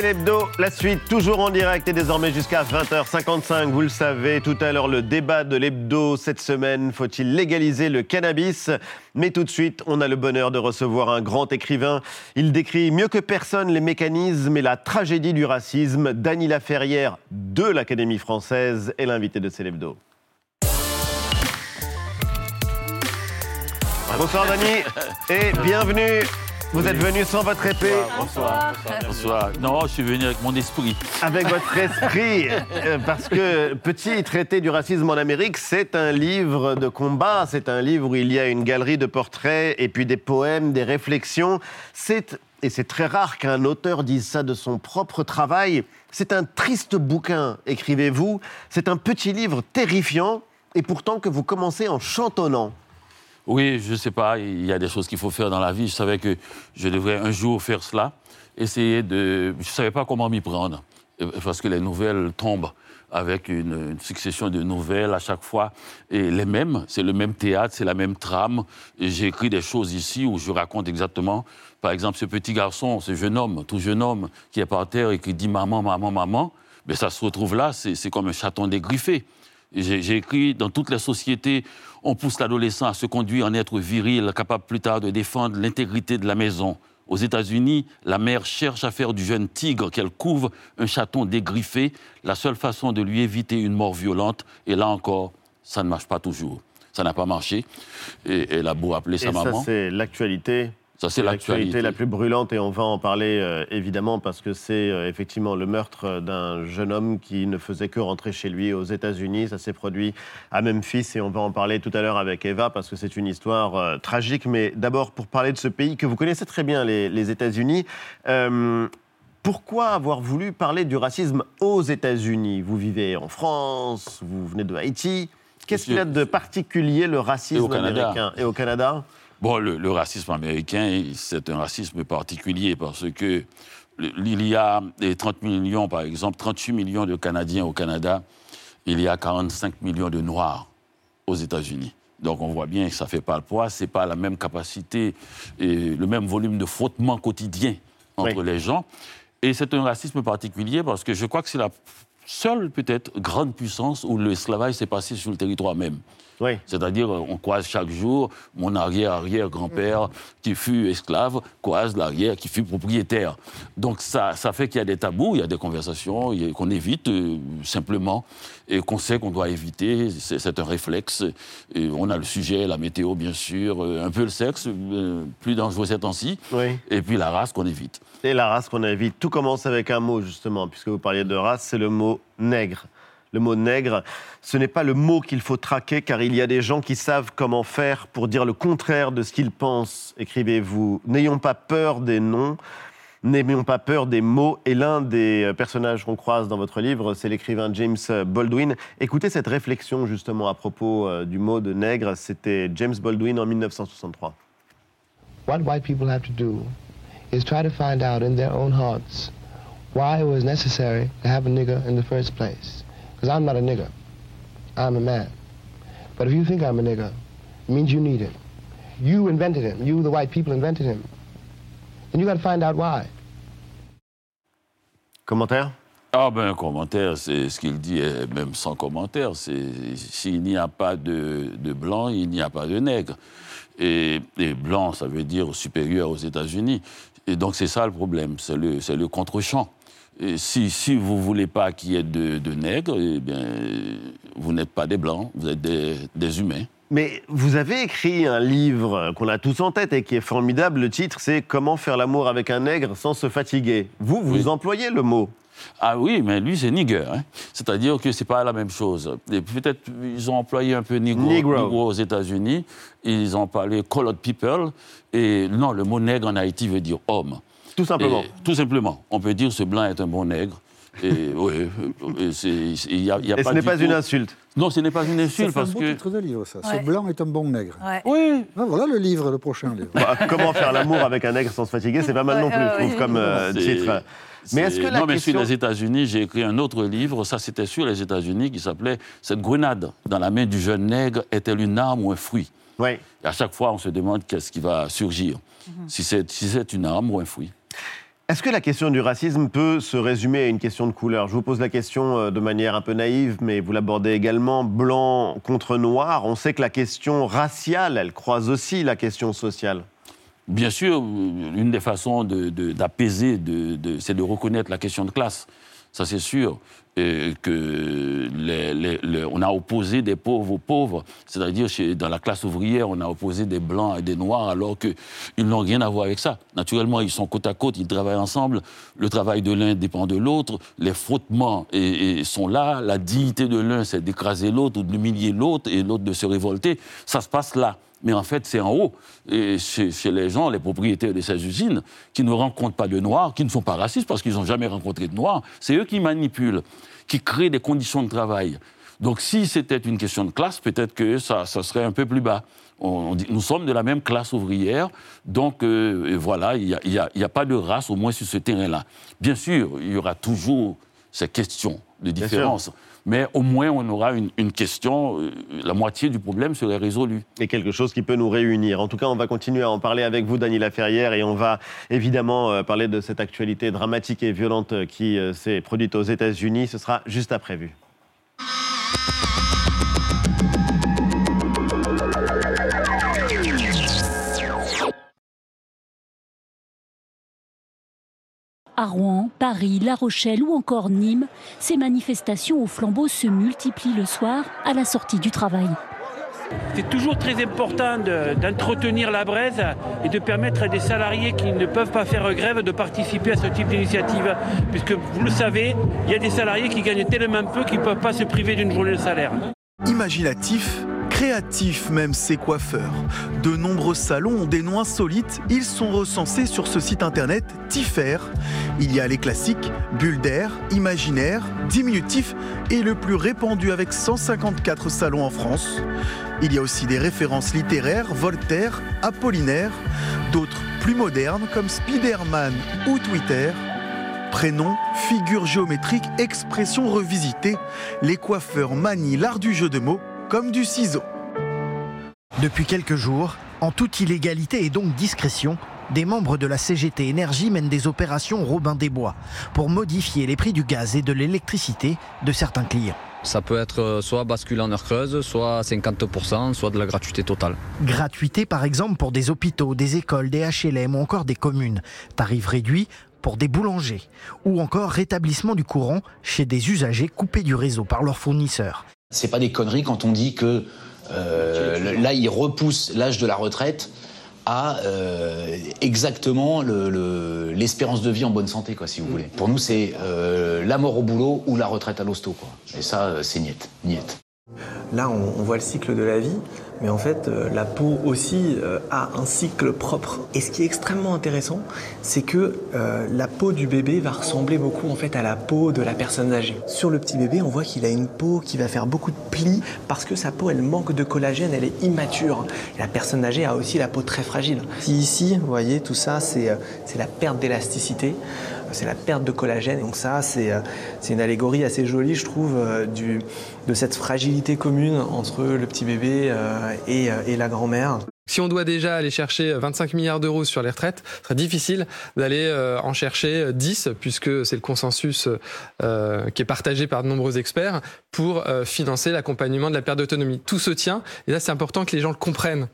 C'est l'hebdo, la suite, toujours en direct et désormais jusqu'à 20h55. Vous le savez, tout à l'heure, le débat de l'hebdo cette semaine. Faut-il légaliser le cannabis? Mais tout de suite, on a le bonheur de recevoir un grand écrivain. Il décrit mieux que personne les mécanismes et la tragédie du racisme. Dany Laferrière de l'Académie française est l'invité de C'est l'hebdo. Bonsoir Dany et bienvenue vous êtes venu sans votre épée Bonsoir. Bonsoir. Non, je suis venu avec mon esprit. Avec votre esprit, euh, parce que Petit traité du racisme en Amérique, c'est un livre de combat, c'est un livre où il y a une galerie de portraits et puis des poèmes, des réflexions. C'est, et c'est très rare qu'un auteur dise ça de son propre travail, c'est un triste bouquin, écrivez-vous, c'est un petit livre terrifiant, et pourtant que vous commencez en chantonnant. Oui, je ne sais pas, il y a des choses qu'il faut faire dans la vie. Je savais que je devrais un jour faire cela, essayer de... Je ne savais pas comment m'y prendre, parce que les nouvelles tombent avec une, succession de nouvelles à chaque fois, et les mêmes, c'est le même théâtre, c'est la même trame. J'ai écrit des choses ici où je raconte exactement, par exemple, ce petit garçon, ce jeune homme, tout jeune homme, qui est par terre et qui dit maman, maman, maman, mais ça se retrouve là, c'est comme un chaton dégriffé. J'ai écrit dans toutes les sociétés, on pousse l'adolescent à se conduire en être viril, capable plus tard de défendre l'intégrité de la maison. Aux États-Unis, la mère cherche à faire du jeune tigre qu'elle couvre un chaton dégriffé, la seule façon de lui éviter une mort violente. Et là encore, ça ne marche pas toujours. Ça n'a pas marché. Et elle a beau appeler sa maman. Ça, c'est l'actualité ça, c'est l'actualité la plus brûlante et on va en parler euh, évidemment parce que c'est euh, effectivement le meurtre d'un jeune homme qui ne faisait que rentrer chez lui aux États-Unis. Ça s'est produit à Memphis et on va en parler tout à l'heure avec Eva parce que c'est une histoire euh, tragique. Mais d'abord, pour parler de ce pays que vous connaissez très bien, les, États-Unis, pourquoi avoir voulu parler du racisme aux États-Unis? Vous vivez en France, vous venez de Haïti. Qu'est-ce qu'il a de particulier le racisme américain? Et au Canada? Bon, le, racisme américain, c'est un racisme particulier parce que il y a 30 millions, par exemple, 38 millions de Canadiens au Canada, il y a 45 millions de Noirs aux États-Unis. Donc on voit bien que ça ne fait pas le poids, ce n'est pas la même capacité et le même volume de frottement quotidien entre les gens. Et c'est un racisme particulier parce que je crois que c'est la seule peut-être grande puissance où l'esclavage s'est passé sur le territoire même. C'est-à-dire, on croise chaque jour mon arrière-arrière-grand-père qui fut esclave, croise l'arrière qui fut propriétaire. Donc ça, ça fait qu'il y a des tabous, il y a des conversations qu'on évite euh, simplement et qu'on sait qu'on doit éviter. C'est un réflexe. Et on a le sujet, la météo, bien sûr, euh, un peu le sexe, euh, plus dangereux ces temps-ci, et puis la race qu'on évite. Et la race qu'on évite. Tout commence avec un mot, justement, puisque vous parliez de race, c'est le mot nègre le mot nègre, ce n'est pas le mot qu'il faut traquer, car il y a des gens qui savent comment faire pour dire le contraire de ce qu'ils pensent, écrivez-vous. N'ayons pas peur des noms, n'ayons pas peur des mots. Et l'un des personnages qu'on croise dans votre livre, c'est l'écrivain James Baldwin. Écoutez cette réflexion justement à propos euh, du mot de nègre, c'était James Baldwin en 1963. What white people have to do is try to find out in their own hearts why it was necessary to have a nigger in the first place. Because I'm not a nigger. I'm a man. But if you think I'm a nigger, it means you need him. You invented him. You, the white people, invented him. And you got to find out why. Commentaire? Ah ben, commentaire, c'est ce qu'il dit, même sans commentaire. S'il n'y a pas de, de, blanc, il n'y a pas de nègre. Et, et, blanc, ça veut dire supérieur aux États-Unis. Et donc c'est ça le problème, c'est le, le contre-champ si, si vous ne voulez pas qu'il y ait de, nègres, eh bien, vous n'êtes pas des blancs, vous êtes des, humains. Mais vous avez écrit un livre qu'on a tous en tête et qui est formidable. Le titre, c'est Comment faire l'amour avec un nègre sans se fatiguer. Vous, vous employez le mot. Ah oui, mais lui, c'est nigger. Hein. C'est-à-dire que ce n'est pas la même chose. Peut-être ils ont employé un peu negro, aux États-Unis. Ils ont parlé colored people. Et non, le mot nègre en Haïti veut dire homme. Tout simplement. tout simplement. On peut dire ce blanc est un bon nègre. Et, oui, il y a, y a et ce n'est pas une insulte. Non, ce n'est pas une insulte parce que. C'est un titre de livre, ça. Ce blanc est un bon nègre. Oui. Ah, voilà le livre, le prochain livre. Bah, comment faire l'amour avec un nègre sans se fatiguer, c'est pas mal non plus, je trouve, comme euh, titre. Mais est-ce que la non, mais sur les États-Unis, j'ai écrit un autre livre, ça c'était sur les États-Unis, qui s'appelait Cette grenade dans la main du jeune nègre est-elle une arme ou un fruit? Oui. Et à chaque fois, on se demande qu'est-ce qui va surgir, mhm. si c'est une arme ou un fruit. Est-ce que la question du racisme peut se résumer à une question de couleur? Je vous pose la question euh, de manière un peu naïve, mais vous l'abordez également, blanc contre noir. On sait que la question raciale, elle croise aussi la question sociale. Bien sûr, une des façons d'apaiser, de, c'est de reconnaître la question de classe. Ça, c'est sûr. Que on a opposé des pauvres aux pauvres, c'est-à-dire dans la classe ouvrière, on a opposé des blancs et des noirs alors qu'ils n'ont rien à voir avec ça. Naturellement, ils sont côte à côte, ils travaillent ensemble, le travail de l'un dépend de l'autre, les frottements sont là, la dignité de l'un, c'est d'écraser l'autre ou d'humilier l'autre et l'autre de se révolter, ça se passe là. Mais en fait, c'est en haut, et chez, les gens, les propriétaires de ces usines, qui ne rencontrent pas de Noirs, qui ne sont pas racistes parce qu'ils n'ont jamais rencontré de Noirs. C'est eux qui manipulent, qui créent des conditions de travail. Donc si c'était une question de classe, peut-être que ça, serait un peu plus bas. nous sommes de la même classe ouvrière, donc euh, voilà, il n'y a, a, pas de race, au moins sur ce terrain-là. Bien sûr, il y aura toujours ces questions de différence mais au moins on aura une, question, euh, la moitié du problème serait résolu. Et quelque chose qui peut nous réunir. En tout cas, on va continuer à en parler avec vous, Daniela Ferrière, et on va évidemment euh, parler de cette actualité dramatique et violente qui euh, s'est produite aux États-Unis. Ce sera juste après vue. À Rouen, Paris, La Rochelle ou encore Nîmes, ces manifestations au flambeau se multiplient le soir à la sortie du travail. C'est toujours très important d'entretenir la braise et de permettre à des salariés qui ne peuvent pas faire grève de participer à ce type d'initiative. Puisque vous le savez, il y a des salariés qui gagnent tellement peu qu'ils ne peuvent pas se priver d'une journée de salaire. Imaginatif, créatifs même ces coiffeurs. De nombreux salons ont des noms insolites, ils sont recensés sur ce site internet Tiffer. Il y a les classiques, bulles d'air, imaginaire, diminutif et le plus répandu avec 154 salons en France. Il y a aussi des références littéraires, Voltaire, Apollinaire, d'autres plus modernes comme Spiderman ou Twitter. Prénom, figure géométrique, expression revisitée, les coiffeurs manient l'art du jeu de mots comme du ciseau. Depuis quelques jours, en toute illégalité et donc discrétion, des membres de la CGT Énergie mènent des opérations Robin des Bois pour modifier les prix du gaz et de l'électricité de certains clients. Ça peut être euh, soit bascule en heure creuse, soit 50%, soit de la gratuité totale. Gratuité par exemple pour des hôpitaux, des écoles, des HLM ou encore des communes. Tarif réduit pour des boulangers. Ou encore rétablissement du courant chez des usagers coupés du réseau par leurs fournisseurs. C'est pas des conneries quand on dit que euh, là, il repousse l'âge de la retraite à euh, exactement l'espérance de vie en bonne santé, quoi, si vous voulez. Pour nous, c'est euh, la mort au boulot ou la retraite à l'hosto, quoi. Et ça, c'est niette, niette. Là, on, voit le cycle de la vie, mais en fait, euh, la peau aussi euh, a un cycle propre. Et ce qui est extrêmement intéressant, c'est que euh, la peau du bébé va ressembler beaucoup en fait à la peau de la personne âgée. Sur le petit bébé, on voit qu'il a une peau qui va faire beaucoup de plis parce que sa peau, elle manque de collagène, elle est immature. La personne âgée a aussi la peau très fragile. ici, vous voyez, tout ça, c'est la perte d'élasticité c'est la perte de collagène. Donc ça, c'est une allégorie assez jolie, je trouve, du, de cette fragilité commune entre le petit bébé euh, euh, et, la grand-mère. Si on doit déjà aller chercher 25 milliards d'euros sur les retraites, ce serait difficile d'aller euh, en chercher 10, puisque c'est le consensus qui est partagé par de nombreux experts, pour financer l'accompagnement de la perte d'autonomie. Tout se tient, et là c'est important que les gens le comprennent.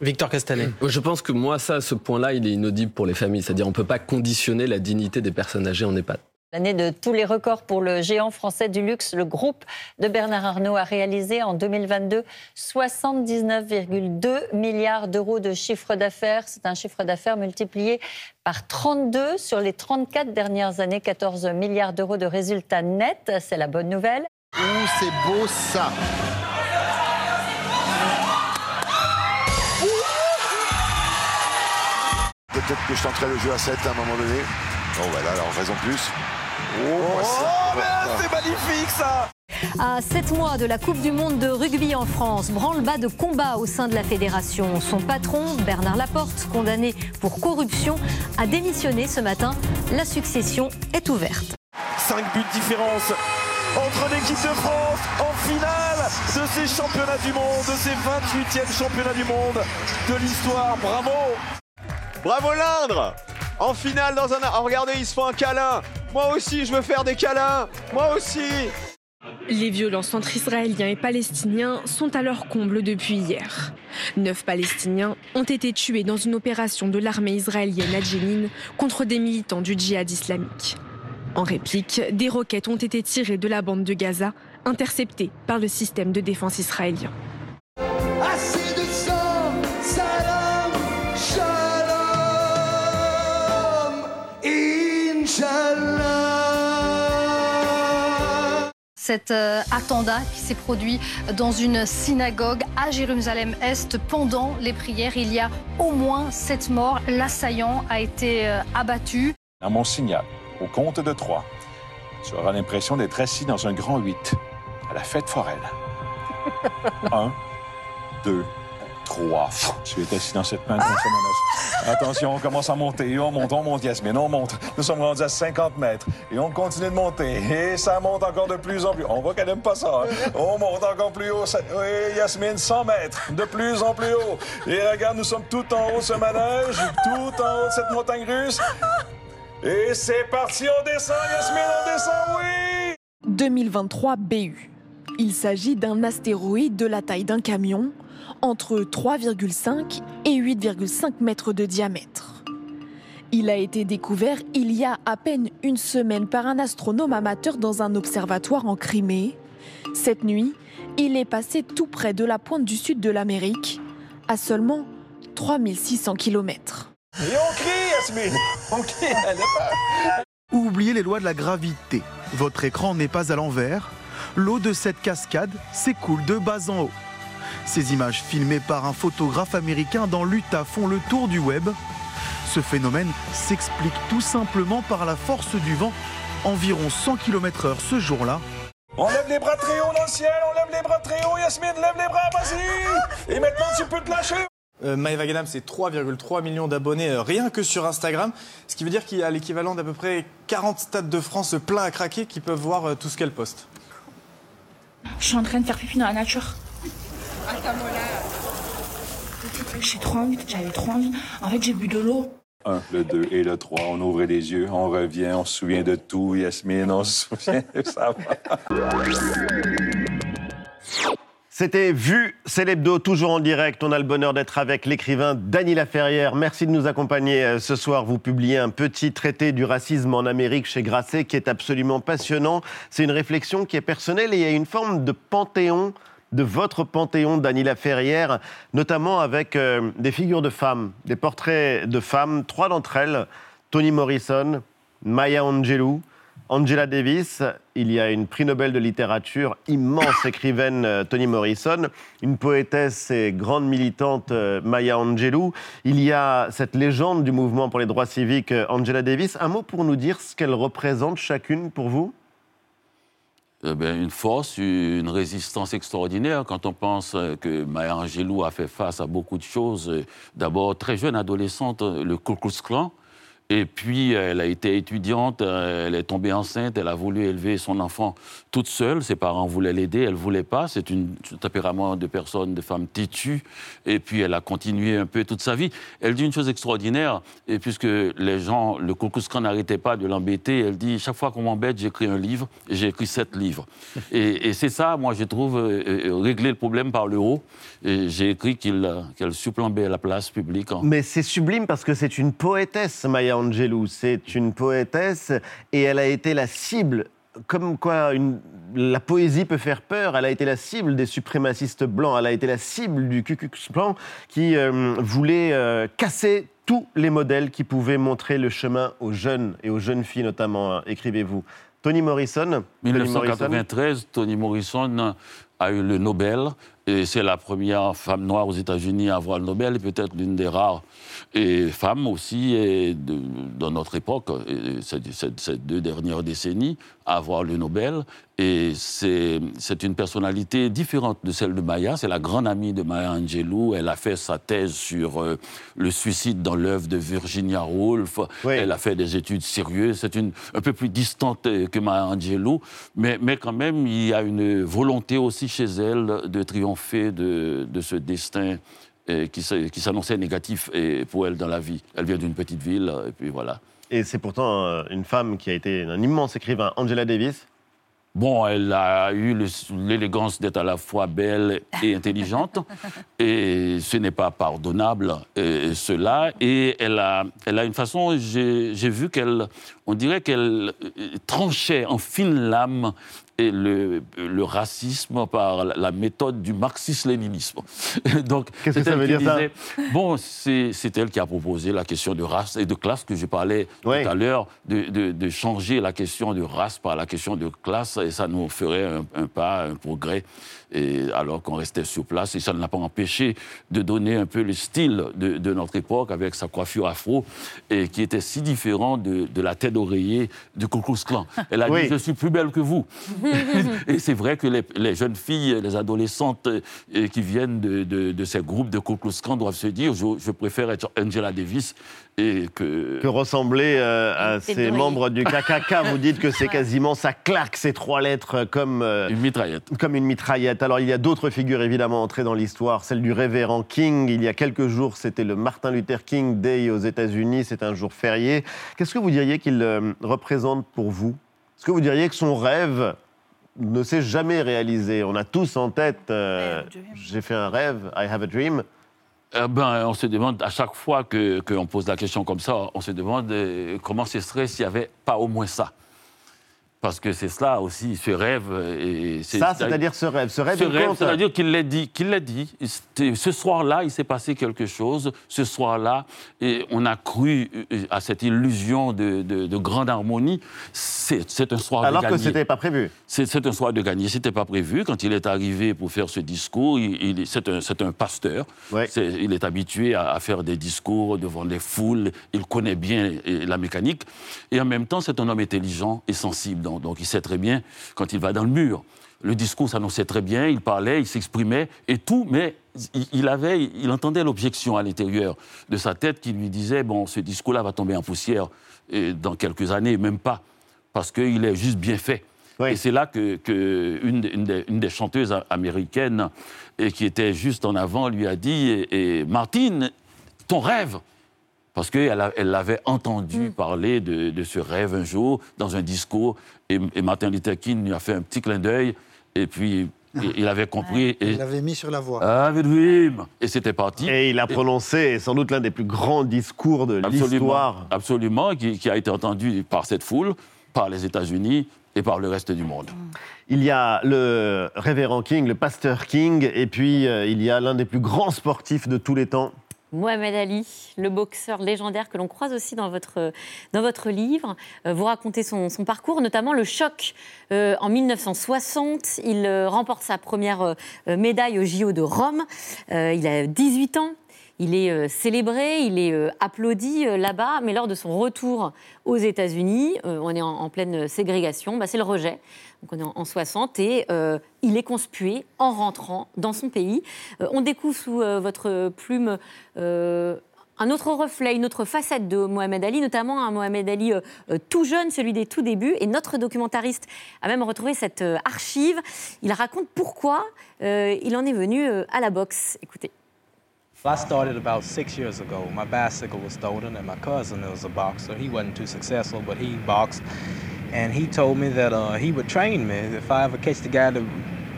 Victor Castanet. Je pense que moi, ça, ce point-là, il est inaudible pour les familles. C'est-à-dire on ne peut pas conditionner la dignité des personnes âgées en EHPAD. L'année de tous les records pour le géant français du luxe, le groupe de Bernard Arnault a réalisé en 2022 79,2 milliards d'euros de chiffre d'affaires. C'est un chiffre d'affaires multiplié par 32 sur les 34 dernières années, 14 milliards d'euros de résultats nets. C'est la bonne nouvelle. Ouh, c'est beau ça Peut-être que je tenterai le jeu à 7 à un moment donné. Bon, voilà, alors raison plus. Oh, oh c'est magnifique ça à 7 mois de la Coupe du Monde de rugby en France, branle-bas de combat au sein de la fédération. Son patron, Bernard Laporte, condamné pour corruption, a démissionné ce matin. La succession est ouverte. 5 buts de différence entre l'équipe de France en finale de ces championnats du monde, de ces 28e championnats du monde de l'histoire. Bravo Bravo l'Indre en finale dans un... Oh, regardez, ils se font un câlin. Moi aussi, je veux faire des câlins. Moi aussi. Les violences entre Israéliens et Palestiniens sont à leur comble depuis hier. Neuf Palestiniens ont été tués dans une opération de l'armée israélienne à Jenin contre des militants du djihad islamique. En réplique, des roquettes ont été tirées de la bande de Gaza, interceptées par le système de défense israélien. Cet euh, attentat qui s'est produit dans une synagogue à Jérusalem-Est pendant les prières. Il y a au moins sept morts. L'assaillant a été euh, abattu. À mon signal, au compte de trois, tu auras l'impression d'être assis dans un grand 8 à la fête foraine. Un, deux, trois. Tu es assis dans cette manne Attention, on commence à monter. On monte, on monte, Yasmine, on monte. Nous sommes rendus à 50 mètres. Et on continue de monter. Et ça monte encore de plus en plus. On voit qu'elle n'aime pas ça. hein. On monte encore plus haut. Oui, Yasmine, 100 mètres. De plus en plus haut. Et regarde, nous sommes tout en haut de ce manège, tout en haut de cette montagne russe. Et c'est parti, on descend, Yasmine, on descend, oui! 2023 BU. Il s'agit d'un astéroïde de la taille d'un camion, entre 3,5 et 8,5 mètres de diamètre. Il a été découvert il y a à peine une semaine par un astronome amateur dans un observatoire en Crimée. Cette nuit, il est passé tout près de la pointe du sud de l'Amérique, à seulement 3600 km. Et on crie, Yasmine! On crie, elle pas... Oubliez les lois de la gravité. Votre écran n'est pas à l'envers. L'eau de cette cascade s'écoule de bas en haut. Ces images filmées par un photographe américain dans l'Utah font le tour du web. Ce phénomène s'explique tout simplement par la force du vent, environ 100 km/h ce jour-là. On lève les bras très haut dans le ciel, on lève les bras très haut, Yasmine, lève les bras, vas-y! Et maintenant, tu peux te lâcher! Euh, Maëva Ganam, c'est 3,3 millions d'abonnés euh, rien que sur Instagram, ce qui veut dire qu'il y a l'équivalent d'à peu près 40 stades de France pleins à craquer qui peuvent voir euh, tout ce qu'elle poste. Je suis en train de faire pipi dans la nature. J'ai trop envie, j'avais trop envie. En fait, j'ai bu de l'eau. 1, le 2 et le 3, on ouvre les yeux, on revient, on se souvient de tout, Yasmine, on se souvient, ça va. C'était Vu, c'est l'hebdo, toujours en direct. On a le bonheur d'être avec l'écrivain Dany Laferrière. Merci de nous accompagner euh, ce soir. Vous publiez un petit traité du racisme en Amérique chez Grasset qui est absolument passionnant. C'est une réflexion qui est personnelle et il y a une forme de panthéon, de votre panthéon, Dany Laferrière, notamment avec euh, des figures de femmes, des portraits de femmes, trois d'entre elles, Toni Morrison, Maya Angelou, Angela Davis, il y a une prix Nobel de littérature, immense écrivaine euh, Toni Morrison, une poétesse et grande militante euh, Maya Angelou, il y a cette légende du mouvement pour les droits civiques Angela Davis. Un mot pour nous dire ce qu'elle représente chacune pour vous? Eh une force, une résistance extraordinaire quand on pense que Maya Angelou a fait face à beaucoup de choses. D'abord, très jeune adolescente, le Ku Klux Klan. Et puis, elle a été étudiante, euh, elle est tombée enceinte, elle a voulu élever son enfant toute seule. Ses parents voulaient l'aider, elle ne voulait pas. C'est un tempérament de personne, de femme têtue. Et puis, elle a continué un peu toute sa vie. Elle dit une chose extraordinaire, et puisque les gens, le Klan n'arrêtait pas de l'embêter, elle dit chaque fois qu'on m'embête, j'écris un livre, j'ai écrit sept livres. et c'est ça, moi, je trouve, euh, euh, régler le problème par le haut. J'ai écrit qu'elle supplombait la place publique. en- Mais c'est sublime parce que c'est une poétesse, Maya Angelou. C'est une poétesse et elle a été la cible. Comme quoi, la poésie peut faire peur. Elle a été la cible des suprémacistes blancs. Elle a été la cible du Ku Klux Klan qui euh, voulait euh, casser tous les modèles qui pouvaient montrer le chemin aux jeunes et aux jeunes filles notamment. hein, Écrivez-vous. Toni Morrison. Toni Morrison. 1993, Toni Morrison a eu le Nobel. Et c'est la première femme noire aux États-Unis à avoir le Nobel, et peut-être l'une des rares et femmes aussi et de- dans notre époque, et ces, deux dernières décennies, à avoir le Nobel. Et c'est une personnalité différente de celle de Maya. C'est la grande amie de Maya Angelou. Elle a fait sa thèse sur euh, le suicide dans l'œuvre de Virginia Woolf. Elle a fait des études sérieuses. C'est une un peu plus distante euh, que Maya Angelou. Mais, mais quand même, il y a une volonté aussi chez elle de triompher de, de ce destin et qui, qui s'annonçait négatif et pour elle dans la vie. Elle vient d'une petite ville, et puis voilà. Et c'est pourtant euh, une femme qui a été un immense écrivain, Angela Davis. Bon, elle a eu l'élégance d'être à la fois belle et intelligente, et ce n'est pas pardonnable, euh, cela. Et elle a, elle a une façon, j'ai vu qu'elle, on dirait qu'elle euh, tranchait en fine lame et le, le racisme par la, méthode du marxisme-léninisme. Donc, Qu'est-ce que ça veut dire, ça Bon, c'est c'est elle qui a proposé la question de race et de classe que je parlais Ouais. tout à l'heure, de, de- de changer la question de race par la question de classe, et ça nous ferait un, un pas, un progrès, et alors qu'on restait sur place. Et ça ne l'a pas empêché de donner un peu le style de, de notre époque avec sa coiffure afro, et qui était si différent de, de la tête d'oreiller du Ku Klux Klan. Elle a Oui. dit Je suis plus belle que vous. et c'est vrai que les, les jeunes filles, les adolescentes euh, qui viennent de, de- de ces groupes de Ku Klux Klan doivent se dire je, je préfère être Angela Davis et que. Que ressembler euh, à ces membres du KKK, vous dites que c'est quasiment, ça claque ces trois lettres comme... une mitraillette. Comme une mitraillette. Alors il y a d'autres figures évidemment entrées dans l'histoire, celle du révérend King. Il y a quelques jours, c'était le Martin Luther King Day aux États-Unis, c'est un jour férié. Qu'est-ce que vous diriez qu'il euh, représente pour vous Est-ce que vous diriez que son rêve ne s'est jamais réalisé? On a tous en tête, euh, j'ai fait un rêve, I have a dream. Eh ben, on se demande, à chaque fois que- qu'on pose la question comme ça, on se demande euh, comment ce serait s'il n'y avait pas au moins ça. Parce que c'est cela aussi, ce rêve. euh, Et Ça, c'est-à-dire ce rêve. Ce rêve, Ce rêve, c'est-à-dire qu'il l'a dit, qu'il l'a dit. Ce soir-là, il s'est passé quelque chose. Ce soir-là, et on a cru euh, à cette illusion de, de- de grande harmonie. C'est un soir Alors de que gagner. c'était pas prévu. C'est un soir de gagner. C'était pas prévu. Quand il est arrivé pour faire ce discours, il, il- c'est un, pasteur. C'est- Il est habitué à, à faire des discours devant des foules. Il connaît bien eh, la mécanique. Et en même temps, c'est un homme intelligent et sensible. Donc, donc il sait très bien quand il va dans le mur. Le discours s'annonçait très bien, il parlait, il s'exprimait et tout, mais il, avait, il entendait l'objection à l'intérieur de sa tête qui lui disait bon, ce discours-là va tomber en poussière dans quelques années, même pas, parce qu'il est juste bien fait. Et c'est là que, que une, des- une des, une des chanteuses américaines et qui était juste en avant lui a dit et, et, Martine, ton rêve parce qu'elle elle l'avait entendu parler de, de ce rêve un jour dans un discours, et, et Martin Luther King lui a fait un petit clin d'œil, et puis il, il avait compris. Et, Il l'avait mis sur la voie. Ah. Et c'était parti. Et il a prononcé sans doute l'un des plus grands discours de Absolument, l'histoire. absolument qui, qui a été entendu par cette foule, par les États-Unis et par le reste du monde. Il y a le révérend King, le pasteur King, et puis euh, il y a l'un des plus grands sportifs de tous les temps. Mohamed Ali, le boxeur légendaire que l'on croise aussi dans votre, dans livre. Euh, vous racontez son, parcours, notamment le choc euh, en 1960. Il euh, remporte sa première médaille au JO de Rome. Il a 18 ans. Il est célébré, il est applaudi là-bas, mais lors de son retour aux États-Unis, on est en, en pleine ségrégation, bah, c'est le rejet. Donc on est en, en 60 et euh, il est conspué en rentrant dans son pays. Euh, on découvre sous euh, votre plume un autre reflet, une autre facette de Mohamed Ali, notamment un Mohamed Ali tout jeune, celui des tout débuts. Et notre documentariste a même retrouvé cette archive. Il raconte pourquoi il en est venu à la boxe. Écoutez. I started about six years ago. My bicycle was stolen, and my cousin was a boxer. He wasn't too successful, but he boxed. And he told me that uh, he would train me if I ever catch the guy that,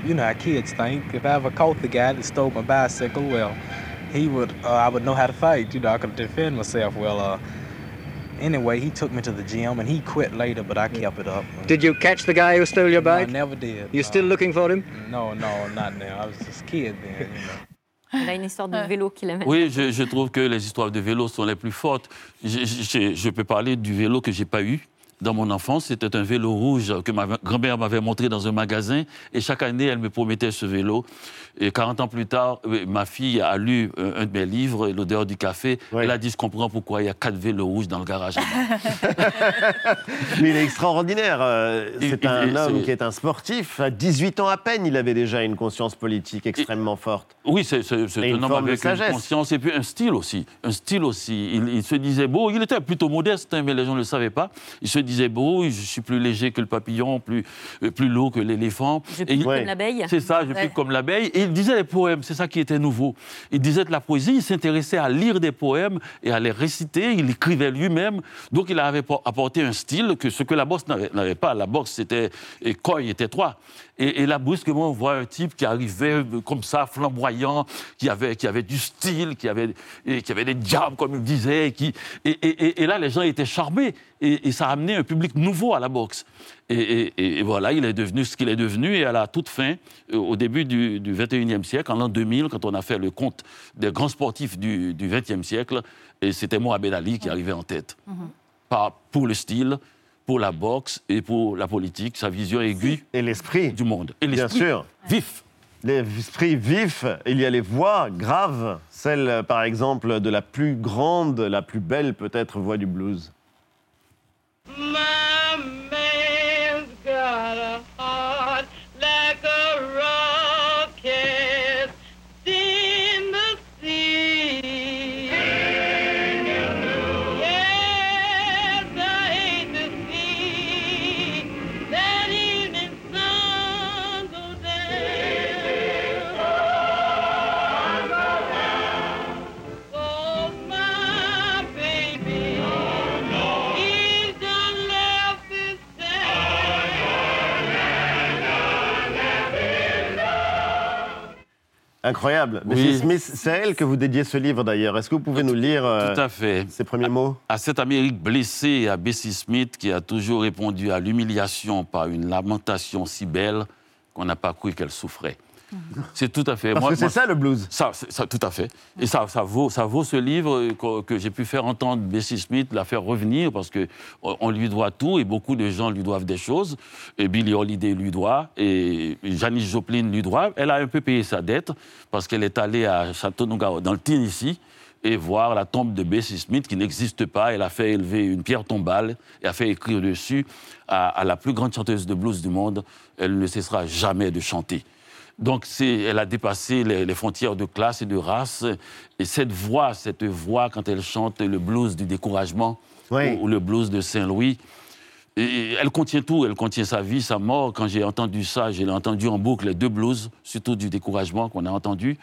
you know how kids think, if I ever caught the guy that stole my bicycle, well, he would, uh, I would know how to fight. You know, I could defend myself. Well, uh, anyway, he took me to the gym, and he quit later, but I kept it up. Did you catch the guy who stole your No, I never did. You're still looking for him? No, no, not now. I was just a kid then. You know. Il a une histoire de vélo qu'il aime. Oui, je, je trouve que les histoires de vélo sont les plus fortes. Je, je- je peux parler du vélo que j'ai pas eu. Dans mon enfance, c'était un vélo rouge que ma grand-mère m'avait montré dans un magasin. Et chaque année, elle me promettait ce vélo. Et 40 ans plus tard, euh, ma fille a lu euh, un de mes livres, L'odeur du café. Elle a dit, je comprends pourquoi il y a quatre vélos rouges dans le garage. Mais il est extraordinaire. euh, C'est un il- homme qui est un sportif. À 18 ans à peine, il avait déjà une conscience politique extrêmement forte. Oui, c'est un homme avec une conscience et puis un style aussi. Un style aussi. Il, il se disait, bon, il était plutôt modeste, hein, mais les gens ne le savaient pas. Il se disait beau, je suis plus léger que le papillon, plus, euh, plus lourd que l'éléphant. Je Et pique comme l'abeille. C'est ça, je Ouais. pique comme l'abeille. Et il disait les poèmes, c'est ça qui était nouveau. Il disait de la poésie, il s'intéressait à lire des poèmes et à les réciter, il écrivait lui-même. Donc il avait po- apporté un style que ce que la boxe n'avait pas. La boxe, c'était et Coy était trois. Et, et là, brusquement, on voit un type qui arrivait euh, comme ça, flamboyant, qui avait, qui avait du style, qui avait, et qui avait des diables, comme il disait. Qui, et, et- et- et là, les gens étaient charmés. Et, et ça a amené un public nouveau à la boxe. Et, et- et voilà, il est devenu ce qu'il est devenu. Et à la toute fin, euh, au début du, du 21e siècle, en l'an 2000, quand on a fait le compte des grands sportifs du, du 20e siècle, et c'était Mohamed Ali qui arrivait en tête. Par- pour le style, pour la boxe et pour la politique, sa vision aiguë. Et l'esprit. Du monde. Et Bien l'esprit sûr. Vif. L'esprit vif, il y a les voix graves, celle par exemple de la plus grande, la plus belle peut-être voix du blues. Incroyable. Oui. Bessie Smith, c'est à elle que vous dédiez ce livre d'ailleurs. Est-ce que vous pouvez nous lire euh, Tout à fait. ses premiers mots? À cette Amérique blessée, à Bessie Smith, qui a toujours répondu à l'humiliation par une lamentation si belle qu'on n'a pas cru qu'elle souffrait. C'est tout à fait. Parce que c'est ça le blues. Ça, c'est- ça, tout à fait. Et ça, ça vaut, ça vaut ce livre que, que j'ai pu faire entendre Bessie Smith, la faire revenir parce que on on lui doit tout et beaucoup de gens lui doivent des choses. Et Billie Holiday lui doit et Janis Joplin lui doit. Elle a un peu payé sa dette parce qu'elle est allée à Chattanooga dans le Tennessee et voir la tombe de Bessie Smith qui n'existe pas. Elle a fait élever une pierre tombale et a fait écrire dessus à, à la plus grande chanteuse de blues du monde. Elle ne cessera jamais de chanter. Donc, elle a dépassé les, les frontières de classe et de race. Et cette voix, cette voix, quand elle chante le blues du découragement ou, ou le blues de Saint-Louis, elle contient tout. Elle contient sa vie, sa mort. Quand j'ai entendu ça, je l'ai entendu en boucle, les deux blues, surtout du découragement qu'on a entendu.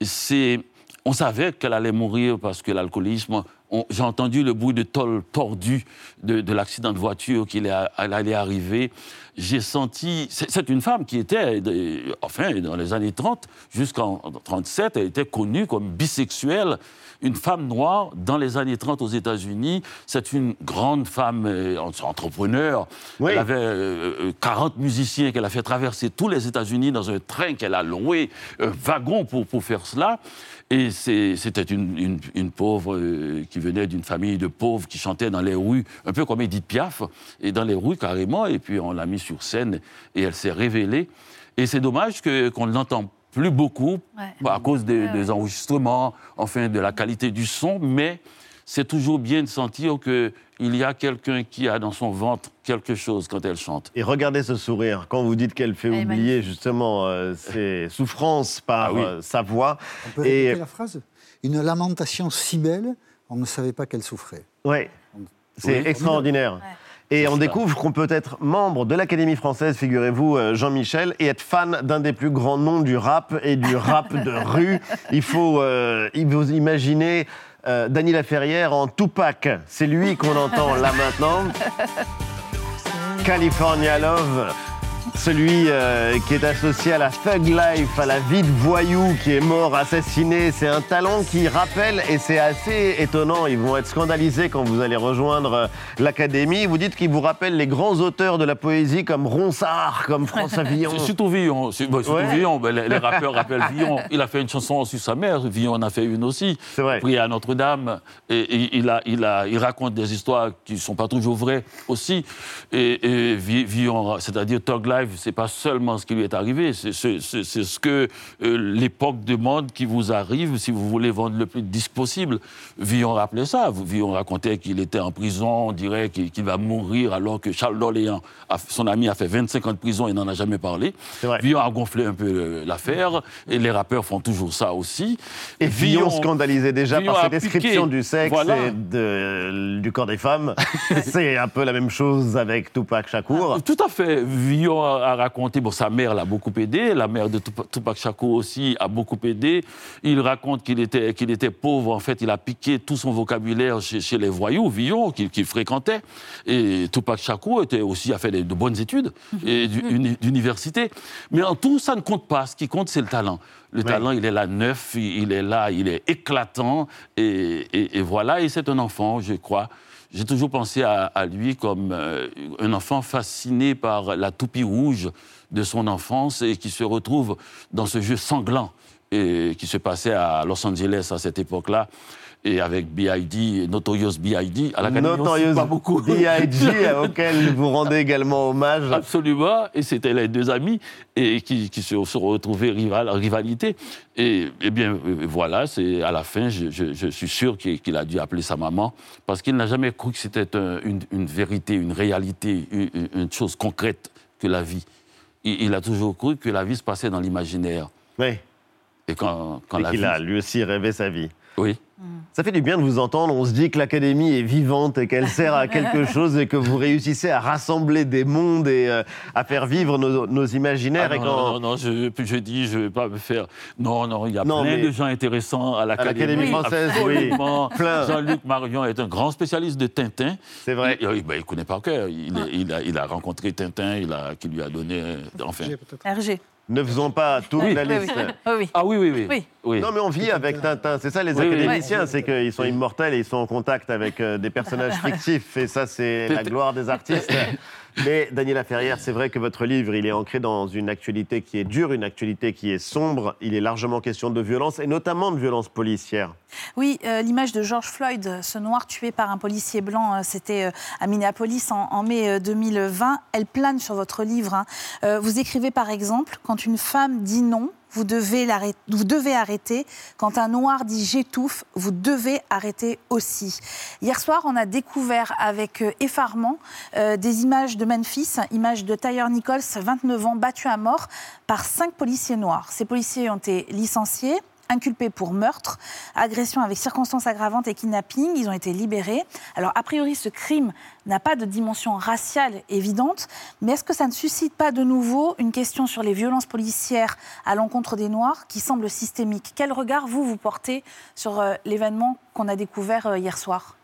C'est, on savait qu'elle allait mourir parce que l'alcoolisme. J'ai entendu le bruit de tôle tordu de, de l'accident de voiture qu'il allait arriver. J'ai senti. C'est une femme qui était, de- enfin, dans les années 30 jusqu'en 37, elle était connue comme bisexuelle. Une femme noire dans les années 30 aux États-Unis, c'est une grande femme euh, entrepreneur. Elle avait euh, euh, 40 musiciens qu'elle a fait traverser tous les États-Unis dans un train qu'elle a loué, un wagon pour, pour faire cela. Et c'était une, une- une pauvre euh, qui venait d'une famille de pauvres qui chantait dans les rues, un peu comme Edith Piaf, et dans les rues carrément. Et puis on l'a mis sur scène et elle s'est révélée. Et c'est dommage que- qu'on ne l'entend plus beaucoup Ouais. à cause des, Ouais, ouais. des enregistrements, enfin de la qualité du son, mais c'est toujours bien de sentir qu'il y a quelqu'un qui a dans son ventre quelque chose quand elle chante. Et regardez ce sourire quand vous dites qu'elle fait Elle oublier justement euh, ses souffrances par Ah oui. euh, sa voix. On peut Et la phrase? Une lamentation si belle, on ne savait pas qu'elle souffrait. ouais, c'est Oui. extraordinaire. Et on découvre qu'on peut être membre de l'Académie française, figurez-vous, euh, Jean-Michel, et être fan d'un des plus grands noms du rap et du rap de rue. Il faut, euh, il faut imaginer euh, Dany Laferrière en Tupac. C'est lui qu'on entend là maintenant. California Love, celui euh, qui est associé à la thug life, à la vie de voyou qui est mort assassiné. C'est un talent qui rappelle, et c'est assez étonnant, ils vont être scandalisés quand vous allez rejoindre euh, l'académie. Vous dites qu'ils vous rappellent les grands auteurs de la poésie comme Ronsard, comme François Villon. C'est surtout Villon. surtout Ouais. Villon. Ben, les, les rappeurs rappellent Villon. Il a fait une chanson sur sa mère. Villon en a fait une aussi. C'est vrai. Prié à Notre-Dame. Et, et il, a, il, a, il raconte des histoires qui ne sont pas toujours vraies aussi. Et, et Vi- Villon, c'est-à-dire Thug Life, drive, c'est pas seulement ce qui lui est arrivé, c'est ce que euh, l'époque demande qui vous arrive si vous voulez vendre le plus de disques possible. Villon rappelait ça. Villon racontait qu'il était en prison, on dirait qu'il va mourir alors que Charles d'Orléans, son ami, a fait 25 ans de prison et n'en a jamais parlé. Villon a gonflé un peu euh, l'affaire et les rappeurs font toujours ça aussi. Et Villon scandalisé déjà Villon par ses descriptions du sexe Voilà. et de- du corps des femmes. c'est un peu la même chose avec Tupac Shakur. Tout à fait. Villon a a raconté, bon, sa mère l'a beaucoup aidé, la mère de Tup- Tupac Shakur aussi a beaucoup aidé. Il raconte qu'il était, qu'il était pauvre, en fait, il a piqué tout son vocabulaire chez, chez les voyous, Villon, qu'il fréquentait. Et Tupac Shakur était aussi, a fait de bonnes études et du- uni- d'université. Mais en tout, ça ne compte pas. Ce qui compte, c'est le talent. Le talent, il est là neuf, il il est là, il est éclatant. Et, et- et voilà, et c'est un enfant, je crois. J'ai toujours pensé à, lui comme euh, un enfant fasciné par la toupie rouge de son enfance et qui se retrouve dans ce jeu sanglant qui se passait à Los Angeles à cette époque-là. Et avec B.I.D., Notorious B.I.D., à Notorious cite pas beaucoup. B.I.G., auquel vous rendez également hommage. Absolument, et c'était les deux amis et qui, qui se sont retrouvés rival, rivalité. Et, eh bien, euh, voilà, c'est à la fin, je, je- je suis sûr qu'il a dû appeler sa maman parce qu'il n'a jamais cru que c'était un- une, une vérité, une réalité, une, chose concrète que la vie. Il, il a toujours cru que la vie se passait dans l'imaginaire. Oui. Et quand, quand Et la vie... a lui aussi rêvé sa vie. Oui. Ça fait du bien de vous entendre. On se dit que l'académie est vivante et qu'elle sert à quelque chose et que vous réussissez à rassembler des mondes et euh, à faire vivre nos, nos imaginaires. Ah et non, quand- non, non, non, je, je dis, je ne vais pas me faire. Non, non, il y a Non, plein mais- de gens intéressants à l'Académie. l'Académie française, oui. Jean-Luc Marion est un grand spécialiste de Tintin. C'est vrai. Il, il- ben, il connaît par cœur. Il, il a, il a rencontré Tintin, il a, qui lui a donné. euh, Enfin. Hergé. Ne faisons pas toute Oui. la Oui, liste. oui. Oui, oui. Ah oui, oui, oui. Non, mais on vit avec Tintin. C'est ça, les Oui, oui. académiciens, c'est qu'ils sont immortels et ils sont en contact avec euh, des personnages fictifs. Et ça, c'est la gloire des artistes. Mais Daniela Ferrière, c'est vrai que votre livre, il est ancré dans une actualité qui est dure, une actualité qui est sombre. Il est largement question de violence et notamment de violence policière. Oui, euh, l'image de George Floyd, euh, ce noir tué par un policier blanc, euh, c'était à Minneapolis en, mai euh, 2020. Elle plane sur votre livre. hein. Vous écrivez par exemple, quand une femme dit non, vous devez, arrêter. Quand un noir dit j'étouffe, vous devez arrêter aussi. Hier soir, on a découvert avec euh, effarement euh, des images de Memphis, images de Tyre Nichols, 29 ans, battu à mort par cinq policiers noirs. Ces policiers ont été licenciés inculpés pour meurtre, agression avec circonstances aggravantes et kidnapping. Ils ont été libérés. Alors, a priori, ce crime n'a pas de dimension raciale évidente, mais est-ce que ça ne suscite pas de nouveau une question sur les violences policières à l'encontre des Noirs qui semble systémique Quel regard, vous, vous portez sur euh, l'événement qu'on a découvert euh, hier soir?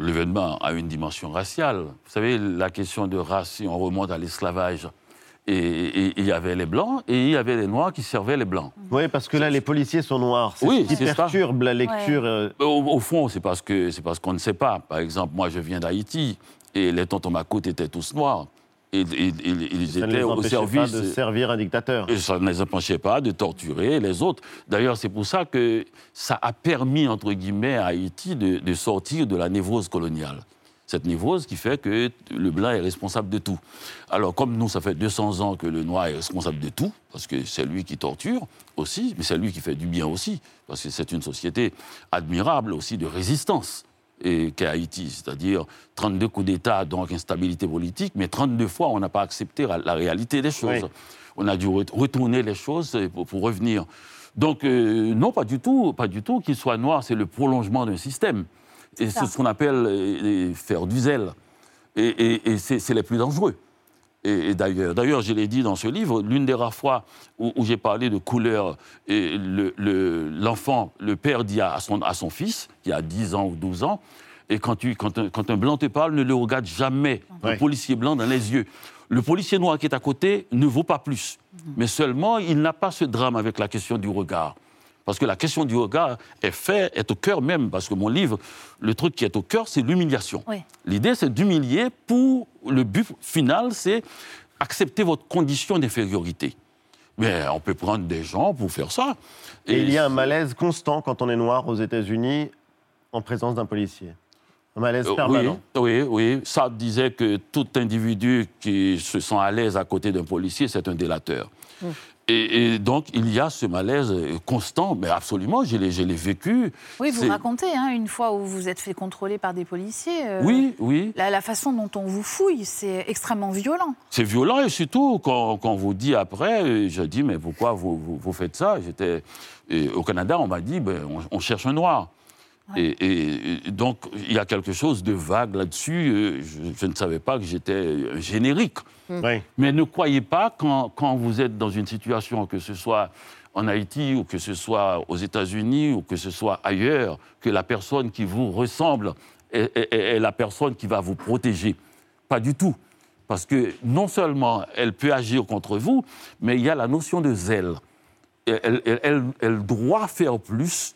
L'événement a une dimension raciale. Vous savez, la question de race, si on remonte à l'esclavage, et il y avait les blancs et il y avait les noirs qui servaient les blancs. Oui, parce que là, les policiers sont noirs. C'est Oui, ce qui c'est ça. perturbe la lecture. euh, Au, au fond, c'est parce que c'est parce qu'on ne sait pas. Par exemple, moi, je viens d'Haïti et les tontons Macoute étaient tous noirs. Et, et- et- ils Ça ne étaient les au empêchait service pas de servir un dictateur. Et ça ne les empêchait pas de torturer les autres. D'ailleurs, c'est pour ça que ça a permis, entre guillemets, à Haïti de, de sortir de la névrose coloniale. Cette névrose qui fait que le blanc est responsable de tout. Alors, comme nous, ça fait 200 ans que le noir est responsable de tout, parce que c'est lui qui torture aussi, mais c'est lui qui fait du bien aussi, parce que c'est une société admirable aussi de résistance et qu'est Haïti, c'est-à-dire 32 coups d'État, donc instabilité politique, mais 32 fois, on n'a pas accepté la, réalité des choses. Oui. On a dû re- retourner les choses pour, pour revenir. Donc, euh, non, pas du tout, pas du tout. Qu'il soit noir, c'est le prolongement d'un système. Et c'est ce qu'on appelle euh, faire du zèle. Et, et- et c'est les plus dangereux. Et, et d'ailleurs, d'ailleurs, je l'ai dit dans ce livre, l'une des rares fois où, où j'ai parlé de couleur, le- le- l'enfant, le, père dit à son, à son fils, qui a 10 ans ou 12 ans, et quand, tu, quand, un, quand un blanc te parle, ne le regarde jamais, Ouais. un policier blanc, dans les yeux. Le policier noir qui est à côté ne vaut pas plus. Mais seulement, il n'a pas ce drame avec la question du regard. Parce que la question du regard est fait, est au cœur même. Parce que mon livre, le truc qui est au cœur, c'est l'humiliation. Oui. L'idée, c'est d'humilier pour le but final, c'est accepter votre condition d'infériorité. Mais on peut prendre des gens pour faire ça. Et il y a un malaise constant quand on est noir aux États-Unis en présence d'un policier. Un malaise Euh, permanent. Oui, oui, oui. Sartre disait que tout individu qui se sent à l'aise à côté d'un policier, c'est un délateur. Mm. Et, et donc, il y a ce malaise constant, mais absolument, je l'ai vécu. Oui, vous racontez, hein, une fois où vous êtes fait contrôler par des policiers. euh, Oui, oui. La, la façon dont on vous fouille, c'est extrêmement violent. C'est violent et surtout quand, quand on vous dit après, euh, je dis mais pourquoi vous, vous, vous faites ça? J'étais au Canada, on m'a dit ben, on, on cherche un noir. Et, et- et donc il y a quelque chose de vague là-dessus. euh, Je, je ne savais pas que j'étais un générique. Oui. Mais ne croyez pas quand, quand vous êtes dans une situation, que ce soit en Haïti ou que ce soit aux États-Unis ou que ce soit ailleurs, que la personne qui vous ressemble est, est- est- est la personne qui va vous protéger. Pas du tout. Parce que non seulement elle peut agir contre vous, mais il y a la notion de zèle. Elle, elle- elle- elle doit faire plus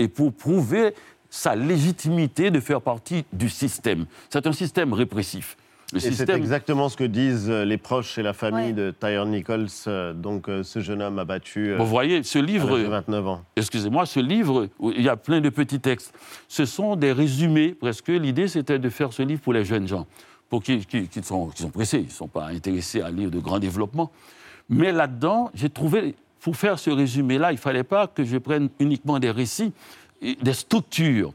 et pour prouver sa légitimité de faire partie du système. C'est un système répressif. Le Et c'est exactement ce que disent euh, les proches et la famille Ouais. de Tyre Nichols, euh, donc euh, ce jeune homme abattu Vous voyez, ce à livre, de 29 ans. excusez-moi, ce livre, il y a plein de petits textes. Ce sont des résumés, presque. L'idée, c'était de faire ce livre pour les jeunes gens, pour qui, qui- qui sont, qui sont pressés, ils ne sont pas intéressés à lire de grands développements. Mais là-dedans, j'ai trouvé, pour faire ce résumé-là, il ne fallait pas que je prenne uniquement des récits, des structures.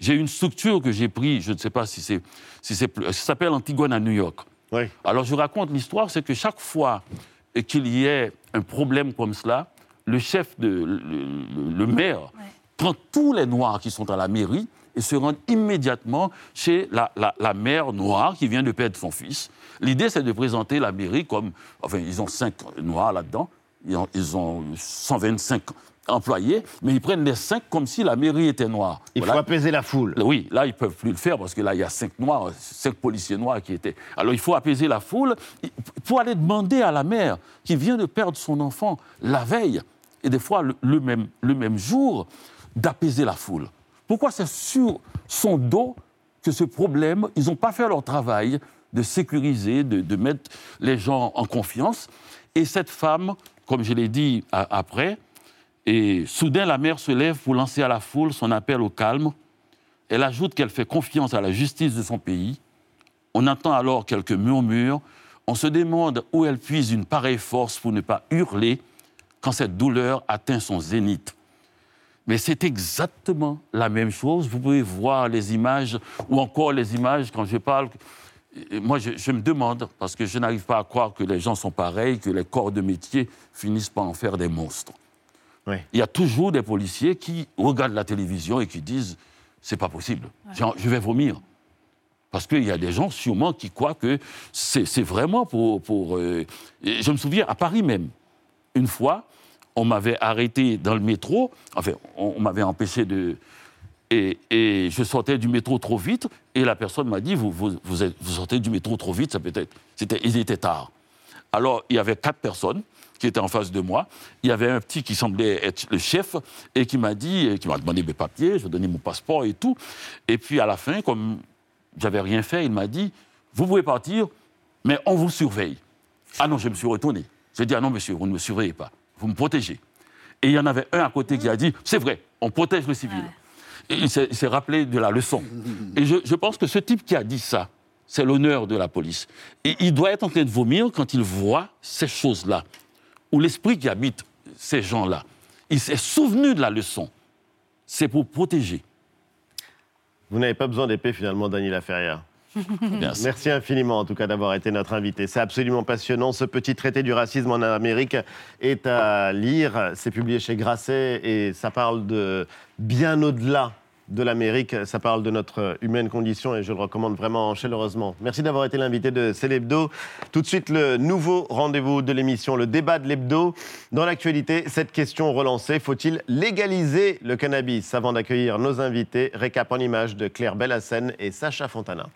J'ai une structure que j'ai prise, je ne sais pas si c'est. Si c'est plus- ça s'appelle Antigone à New York. Oui. Alors je raconte l'histoire, c'est que chaque fois qu'il y ait un problème comme cela, le chef, de, le, le- le maire, prend tous les Noirs qui sont à la mairie et se rend immédiatement chez la, la- la mère noire qui vient de perdre son fils. L'idée, c'est de présenter la mairie comme... Enfin, ils ont cinq Noirs là-dedans, ils ont, ils ont 125 employés, mais ils prennent les cinq comme si la mairie était noire. Il Voilà. faut apaiser la foule. Oui, là, ils ne peuvent plus le faire parce que là, il y a cinq noirs, cinq policiers noirs qui étaient. Alors, il faut apaiser la foule pour aller demander à la mère qui vient de perdre son enfant la veille, et des fois le, le même, le même jour, d'apaiser la foule. Pourquoi c'est sur son dos que ce problème, ils n'ont pas fait leur travail de sécuriser, de, de mettre les gens en confiance. Et cette femme, comme je l'ai dit après, et soudain la mère se lève pour lancer à la foule son appel au calme. Elle ajoute qu'elle fait confiance à la justice de son pays. On entend alors quelques murmures. On se demande où elle puise une pareille force pour ne pas hurler quand cette douleur atteint son zénith. Mais c'est exactement la même chose. Vous pouvez voir les images, ou encore les images quand je parle. Et Moi, je, je me demande, parce que je n'arrive pas à croire que les gens sont pareils, que les corps de métier finissent par en faire des monstres. Il y a toujours des policiers qui regardent la télévision et qui disent c'est pas possible, je vais vomir. Parce qu'il y a des gens sûrement qui croient que c'est vraiment pour. pour euh, Je me souviens, à Paris même, une fois, on m'avait arrêté dans le métro, enfin, on, on m'avait empêché de. Et, je sortais du métro trop vite, et la personne m'a dit vous, vous, vous, sortez du métro trop vite, ça peut être. C'était, il était tard. Alors, il y avait quatre personnes qui étaient en face de moi. Il y avait un petit qui semblait être le chef et qui m'a dit, qui m'a demandé mes papiers, je donné mon passeport et tout. Et puis à la fin, comme j'avais rien fait, il m'a dit, vous pouvez partir, mais on vous surveille. Ah non, je me suis retourné. J'ai dit, ah non, monsieur, vous ne me surveillez pas. Vous me protégez. Et il y en avait un à côté qui a dit, c'est vrai, on protège le civil. Et il s'est il s'est rappelé de la leçon. Et je, je pense que ce type qui a dit ça, c'est l'honneur de la police. Et il doit être en train de vomir quand il voit ces choses-là, ou l'esprit qui habite ces gens-là. Il s'est souvenu de la leçon. C'est pour protéger. Vous n'avez pas besoin d'épée finalement, Daniela Ferrière. Merci. Infiniment en tout cas d'avoir été notre invité. C'est absolument passionnant. Ce petit traité du racisme en Amérique est à lire. C'est publié chez Grasset et ça parle de bien au-delà de l'Amérique. Ça parle de notre humaine condition et je le recommande vraiment chaleureusement. Merci d'avoir été l'invité de C'est l'Hebdo. Tout de suite, le nouveau rendez-vous de l'émission, le débat de l'Hebdo. Dans l'actualité, cette question relancée, faut-il légaliser le cannabis? Avant d'accueillir nos invités, récap en images de Claire Bellassène et Sacha Fontana.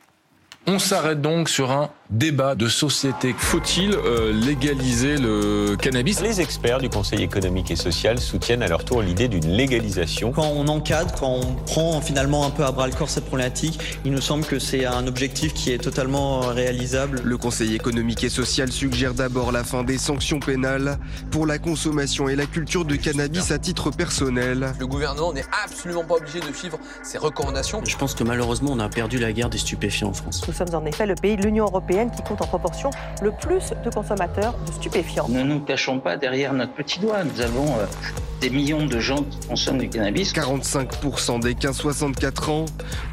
On s'arrête donc sur un débat de société. Faut-il euh, légaliser le cannabis? Les experts du Conseil économique et social soutiennent à leur tour l'idée d'une légalisation. Quand on encadre, quand on prend finalement un peu à bras le corps cette problématique, il nous semble que c'est un objectif qui est totalement réalisable. Le Conseil économique et social suggère d'abord la fin des sanctions pénales pour la consommation et la culture de cannabis à titre personnel. Le gouvernement n'est absolument pas obligé de suivre ces recommandations. Je pense que malheureusement on a perdu la guerre des stupéfiants en France. Nous sommes en effet le pays de l'Union européenne qui compte en proportion le plus de consommateurs de stupéfiants. Ne nous cachons pas derrière notre petit doigt. Nous avons euh, des millions de gens qui consomment du cannabis. 45% des 15-64 ans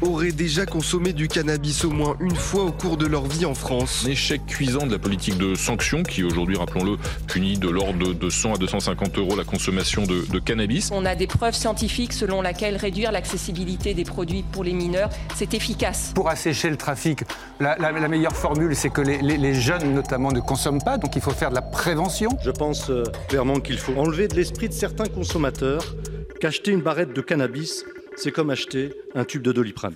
auraient déjà consommé du cannabis au moins une fois au cours de leur vie en France. Un échec cuisant de la politique de sanctions qui aujourd'hui, rappelons-le, punit de l'ordre de 100 à 250 euros la consommation de, de cannabis. On a des preuves scientifiques selon lesquelles réduire l'accessibilité des produits pour les mineurs, c'est efficace. Pour assécher le trafic, la, meilleure formule, c'est que les jeunes notamment ne consomment pas, donc il faut faire de la prévention. Je pense euh, clairement qu'il faut enlever de l'esprit de certains consommateurs qu'acheter une barrette de cannabis, c'est comme acheter un tube de doliprane.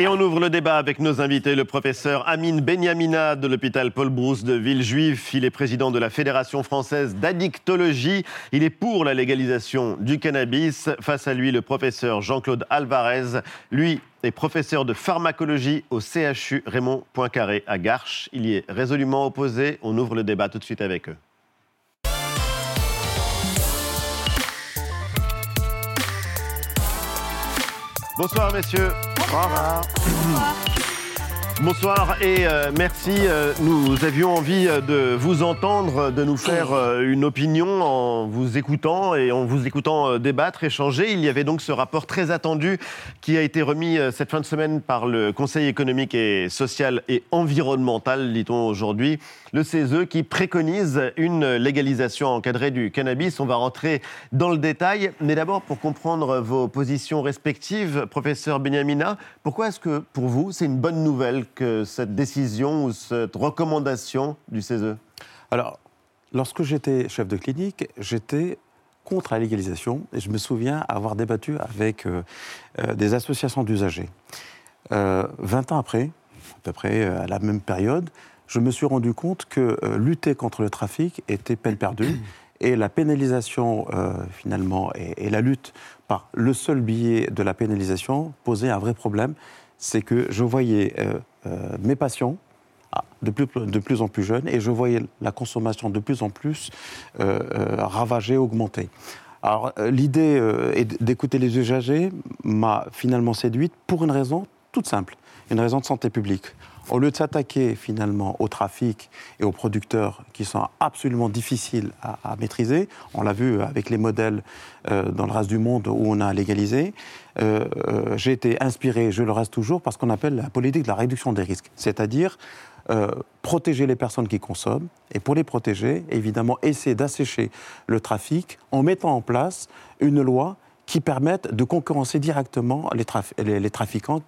Et on ouvre le débat avec nos invités, le professeur Amine Benyamina de l'hôpital Paul Brousse de Villejuif. Il est président de la Fédération française d'addictologie. Il est pour la légalisation du cannabis. Face à lui, le professeur Jean-Claude Alvarez. Lui est professeur de pharmacologie au CHU Raymond Poincaré à Garches. Il y est résolument opposé. On ouvre le débat tout de suite avec eux. Bonsoir messieurs. Bonsoir. Bonsoir et euh, merci. Euh, nous avions envie euh, de vous entendre, de nous faire une opinion en vous écoutant et en vous écoutant débattre, échanger. Il y avait donc ce rapport très attendu qui a été remis cette fin de semaine par le Conseil économique et social et environnemental, dit-on aujourd'hui, le CESE, qui préconise une légalisation encadrée du cannabis. On va rentrer dans le détail, mais d'abord pour comprendre vos positions respectives, professeur Benyamina, pourquoi est-ce que pour vous c'est une bonne nouvelle que cette décision ou cette recommandation du CESE Alors, lorsque j'étais chef de clinique, j'étais contre la légalisation et je me souviens avoir débattu avec euh, euh, des associations d'usagers. Euh, 20 ans après, à peu près euh, à la même période, je me suis rendu compte que euh, lutter contre le trafic était peine perdue et la pénalisation euh, finalement et, et la lutte par le seul biais de la pénalisation posait un vrai problème. C'est que je voyais euh, mes patients ah, de plus, de plus en plus jeunes et je voyais la consommation de plus en plus ravagée, augmenter. Alors l'idée d'écouter les usagers m'a finalement séduite pour une raison toute simple, une raison de santé publique. Au lieu de s'attaquer finalement au trafic et aux producteurs qui sont absolument difficiles à, maîtriser, on l'a vu avec les modèles euh, dans le reste du monde où on a légalisé, euh, euh, j'ai été inspiré, je le reste toujours, par ce qu'on appelle la politique de la réduction des risques, c'est-à-dire protéger les personnes qui consomment et pour les protéger, évidemment, essayer d'assécher le trafic en mettant en place une loi qui permette de concurrencer directement les, traf- les- les trafiquants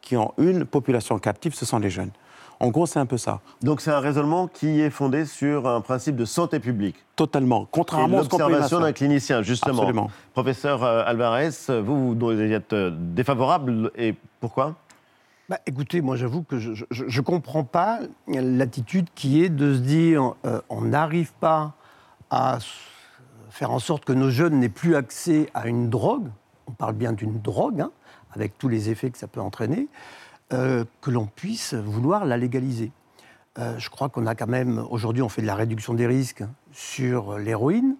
qui ont une population captive, ce sont les jeunes. En gros, c'est un peu ça. Donc c'est un raisonnement qui est fondé sur un principe de santé publique. Totalement. Contrairement à l'observation d'un clinicien, justement. Absolument. Professeur euh, Alvarez, vous, vous êtes euh, défavorable et pourquoi? Bah, écoutez, moi j'avoue que je ne comprends pas l'attitude qui est de se dire euh, on n'arrive pas à faire en sorte que nos jeunes n'aient plus accès à une drogue, on parle bien d'une drogue, hein, avec tous les effets que ça peut entraîner, euh, que l'on puisse vouloir la légaliser. Euh, je crois qu'on a quand même, aujourd'hui on fait de la réduction des risques sur l'héroïne,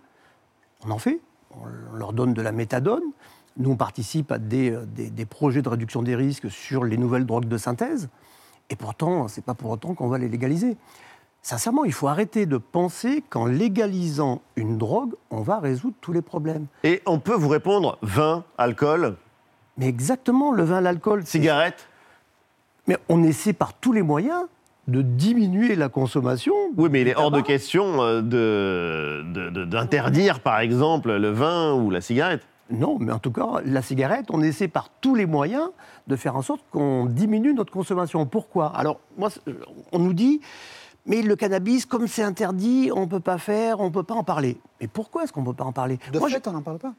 on en fait, on leur donne de la méthadone. Nous, on participe à des, euh, des- des projets de réduction des risques sur les nouvelles drogues de synthèse. Et pourtant, ce n'est pas pour autant qu'on va les légaliser. Sincèrement, il faut arrêter de penser qu'en légalisant une drogue, on va résoudre tous les problèmes. Et on peut vous répondre vin, alcool? Mais exactement, le vin, l'alcool. Cigarette? Mais on essaie par tous les moyens de diminuer la consommation. Oui, mais il est hors de question euh, de- de- de- d'interdire, par exemple, le vin ou la cigarette. Non, mais en tout cas, la cigarette, on essaie par tous les moyens de faire en sorte qu'on diminue notre consommation. Pourquoi? Alors, moi, c'est- on nous dit, mais le cannabis, comme c'est interdit, on ne peut pas faire, on ne peut pas en parler. Mais pourquoi est-ce qu'on ne peut pas en parler De Moi, fait, on n'en parle pas.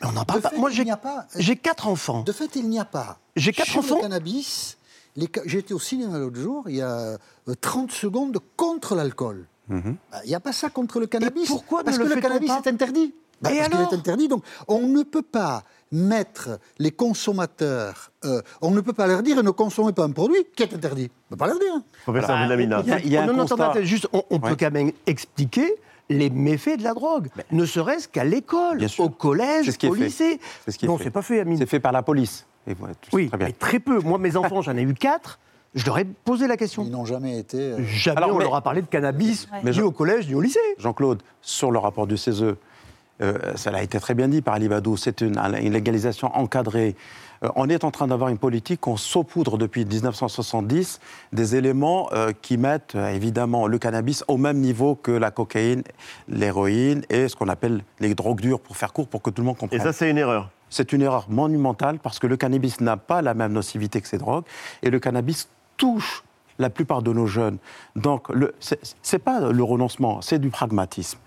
Mais on n'en parle De pas. fait, Moi, il j'ai n'y a pas. j'ai quatre enfants. De fait, il n'y a pas. J'ai quatre Sur enfants. le cannabis, les ca- J'ai été au cinéma l'autre jour, il y a euh, 30 secondes contre l'alcool. Mhm. Bah, Il n'y a pas ça contre le cannabis. pourquoi ne Parce que le cannabis pas est interdit. Bah, Et parce qu'il alors est interdit. Donc, on ne peut pas mettre les consommateurs, euh, on ne peut pas leur dire ne consommez pas un produit qui est interdit. On ne peut pas leur dire. Professeur Benamina. Il y a- il y a un non, non, constat- attendez, juste, on, on peut quand même expliquer les méfaits de la drogue, ne serait-ce qu'à l'école, au collège, ce qui au lycée. C'est ce qui est non, fait. c'est pas fait, Amine. C'est fait par la police. Et ouais, tu sais Oui, très bien. mais très peu. Moi, mes enfants, j'en ai eu quatre. Je leur ai posé la question. Ils n'ont jamais été. euh, Jamais Alors, on mais- leur a parlé de cannabis, Mais ni au collège, ni au lycée. Jean-Claude, sur le rapport du CESE, euh, ça a été très bien dit par Ali Badou, c'est une, une légalisation encadrée. Euh, on est en train d'avoir une politique, on saupoudre depuis 1970 des éléments euh, qui mettent euh, évidemment le cannabis au même niveau que la cocaïne, l'héroïne et ce qu'on appelle les drogues dures, pour faire court, pour que tout le monde Et comprenne. ça, c'est une erreur. C'est une erreur monumentale parce que le cannabis n'a pas la même nocivité que ces drogues et le cannabis touche la plupart de nos jeunes. Donc, c'est c'est pas le renoncement, c'est du pragmatisme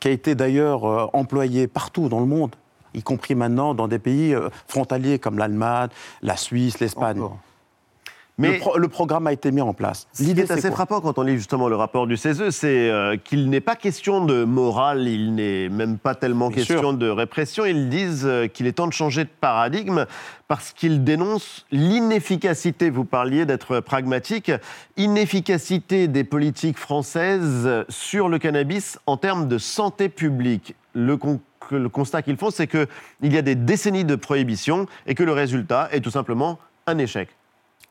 qui a été d'ailleurs euh, employé partout dans le monde, y compris maintenant dans des pays euh, frontaliers comme l'Allemagne, la Suisse, l'Espagne. Mais le, pro- le programme a été mis en place. L'idée, est assez frappant quand on lit justement le rapport du CESE, c'est euh, qu'il n'est pas question de morale, il n'est même pas tellement Bien question sûr. de répression. Ils disent euh, qu'il est temps de changer de paradigme parce qu'ils dénoncent l'inefficacité, vous parliez d'être pragmatique, inefficacité des politiques françaises sur le cannabis en termes de santé publique. Le, le constat qu'ils font, c'est qu'il y a des décennies de prohibition et que le résultat est tout simplement un échec.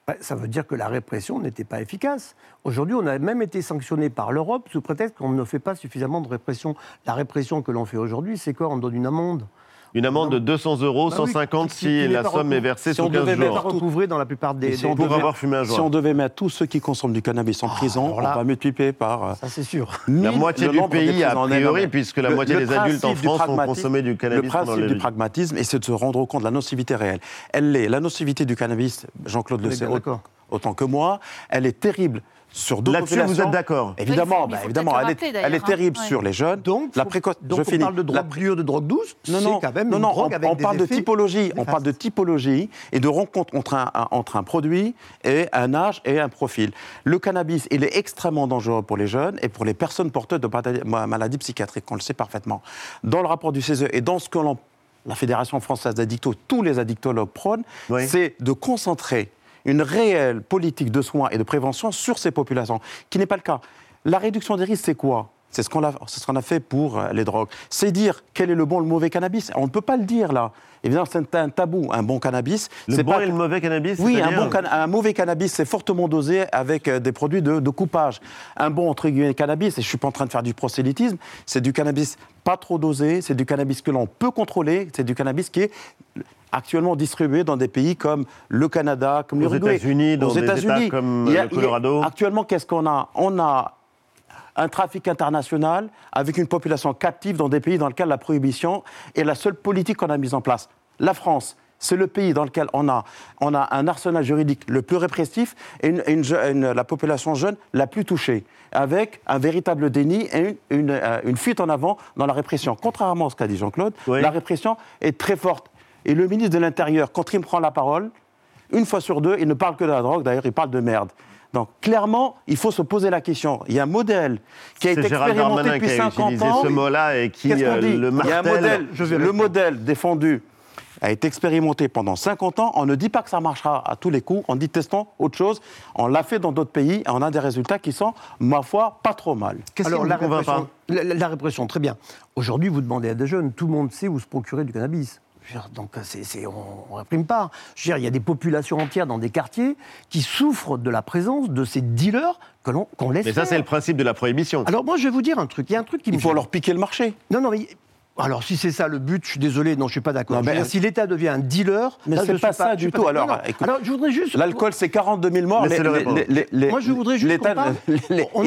Ouais, Ça veut dire que la répression n'était pas efficace. Aujourd'hui, on a même été sanctionné par l'Europe sous prétexte qu'on ne fait pas suffisamment de répression. La répression que l'on fait aujourd'hui, c'est quoi? On donne une amende. Une amende de 200 euros, Bah oui, 150 qui- si la somme est versée Si sous on 15 devait n'est pas jours. mettre tout- recouvré dans la plupart des. Et si des- on Pour devait- avoir fumé un Si joint. on devait mettre tous ceux qui consomment du cannabis en prison, alors là- on va multiplier par. euh, Ça, c'est sûr. La moitié du pays, a priori, puisque la moitié des adultes en France ont consommé du cannabis Le principe du pragmatisme, et c'est de se rendre compte de la nocivité réelle. Elle l'est. La nocivité du cannabis, Jean-Claude le sait autant que moi, elle est terrible sur d'autres Là-dessus, vous êtes d'accord Évidemment, bah, évidemment, elle est, elle hein. terrible Ouais. sur les jeunes. Donc, la faut- préco- donc je on finis. parle de La drogue dure, de drogue douce. non, non, quand même non, non, on, avec on des parle de typologie. On parle de typologie et de rencontre entre un, un- entre un produit et un âge et un profil. Le cannabis, il est extrêmement dangereux pour les jeunes et pour les personnes porteuses de maladies- maladies psychiatriques, on le sait parfaitement. Dans le rapport du CESE et dans ce que l'on- la Fédération française d'addictos, tous les addictologues prônent, Oui. c'est de concentrer une réelle politique de soins et de prévention sur ces populations, qui n'est pas le cas. La réduction des risques, c'est quoi? C'est ce qu'on a, ce fait pour euh, les drogues. C'est dire quel est le bon, le mauvais cannabis. On ne peut pas le dire là. Évidemment, c'est un tabou. Un bon cannabis. Le bon pas- et le mauvais cannabis Oui, bon un mauvais cannabis, c'est fortement dosé avec euh, des produits de, de coupage. Un bon, entre guillemets, cannabis, et je ne suis pas en train de faire du prosélytisme, c'est du cannabis pas trop dosé, c'est du cannabis que l'on peut contrôler, c'est du cannabis qui est actuellement distribué dans des pays comme le Canada, comme l'Uruguay. États-Unis, dans Aux des États-Unis. États comme a- le Colorado. a- Actuellement, qu'est-ce qu'on a? On a un trafic international avec une population captive dans des pays dans lesquels la prohibition est la seule politique qu'on a mise en place. La France, c'est le pays dans lequel on a, on a un arsenal juridique le plus répressif et une- une je- une- la population jeune la plus touchée, avec un véritable déni et une, une, euh, une fuite en avant dans la répression. Contrairement à ce qu'a dit Jean-Claude, Oui. la répression est très forte. Et le ministre de l'Intérieur, quand il me prend la parole, une fois sur deux, il ne parle que de la drogue, d'ailleurs, il parle de merde. Donc, clairement, il faut se poser la question. Il y a un modèle qui a été Gérald expérimenté Darmanin depuis qui a 50 utilisé ans. ce mot-là et qui euh, dit le Il y a un martèle. modèle, Je vais le modèle défendu a été expérimenté pendant 50 ans. On ne dit pas que ça marchera à tous les coups. On dit testons autre chose. On l'a fait dans d'autres pays et on a des résultats qui sont, ma foi, pas trop mal. Qu'est-ce qui la répression, pas la- la répression, très bien. Aujourd'hui, vous demandez à des jeunes, tout le monde sait où se procurer du cannabis. Je veux dire, Donc, c'est, c'est- on ne réprime pas. Je veux dire, il y a des populations entières dans des quartiers qui souffrent de la présence de ces dealers que l'on, qu'on laisse Mais ça, c'est le principe de la prohibition. Alors, moi, je vais vous dire un truc. Il y a un truc qui me Il faut gêne. leur piquer le marché. Non, non, mais. Alors, si c'est ça le but, je suis désolé, non, je suis pas d'accord. Mais- si l'État devient un dealer, Mais c'est pas suis ça du tout. pas- Alors, écoute, je voudrais juste. L'alcool, c'est 42 000 morts. Moi, je voudrais juste l'État-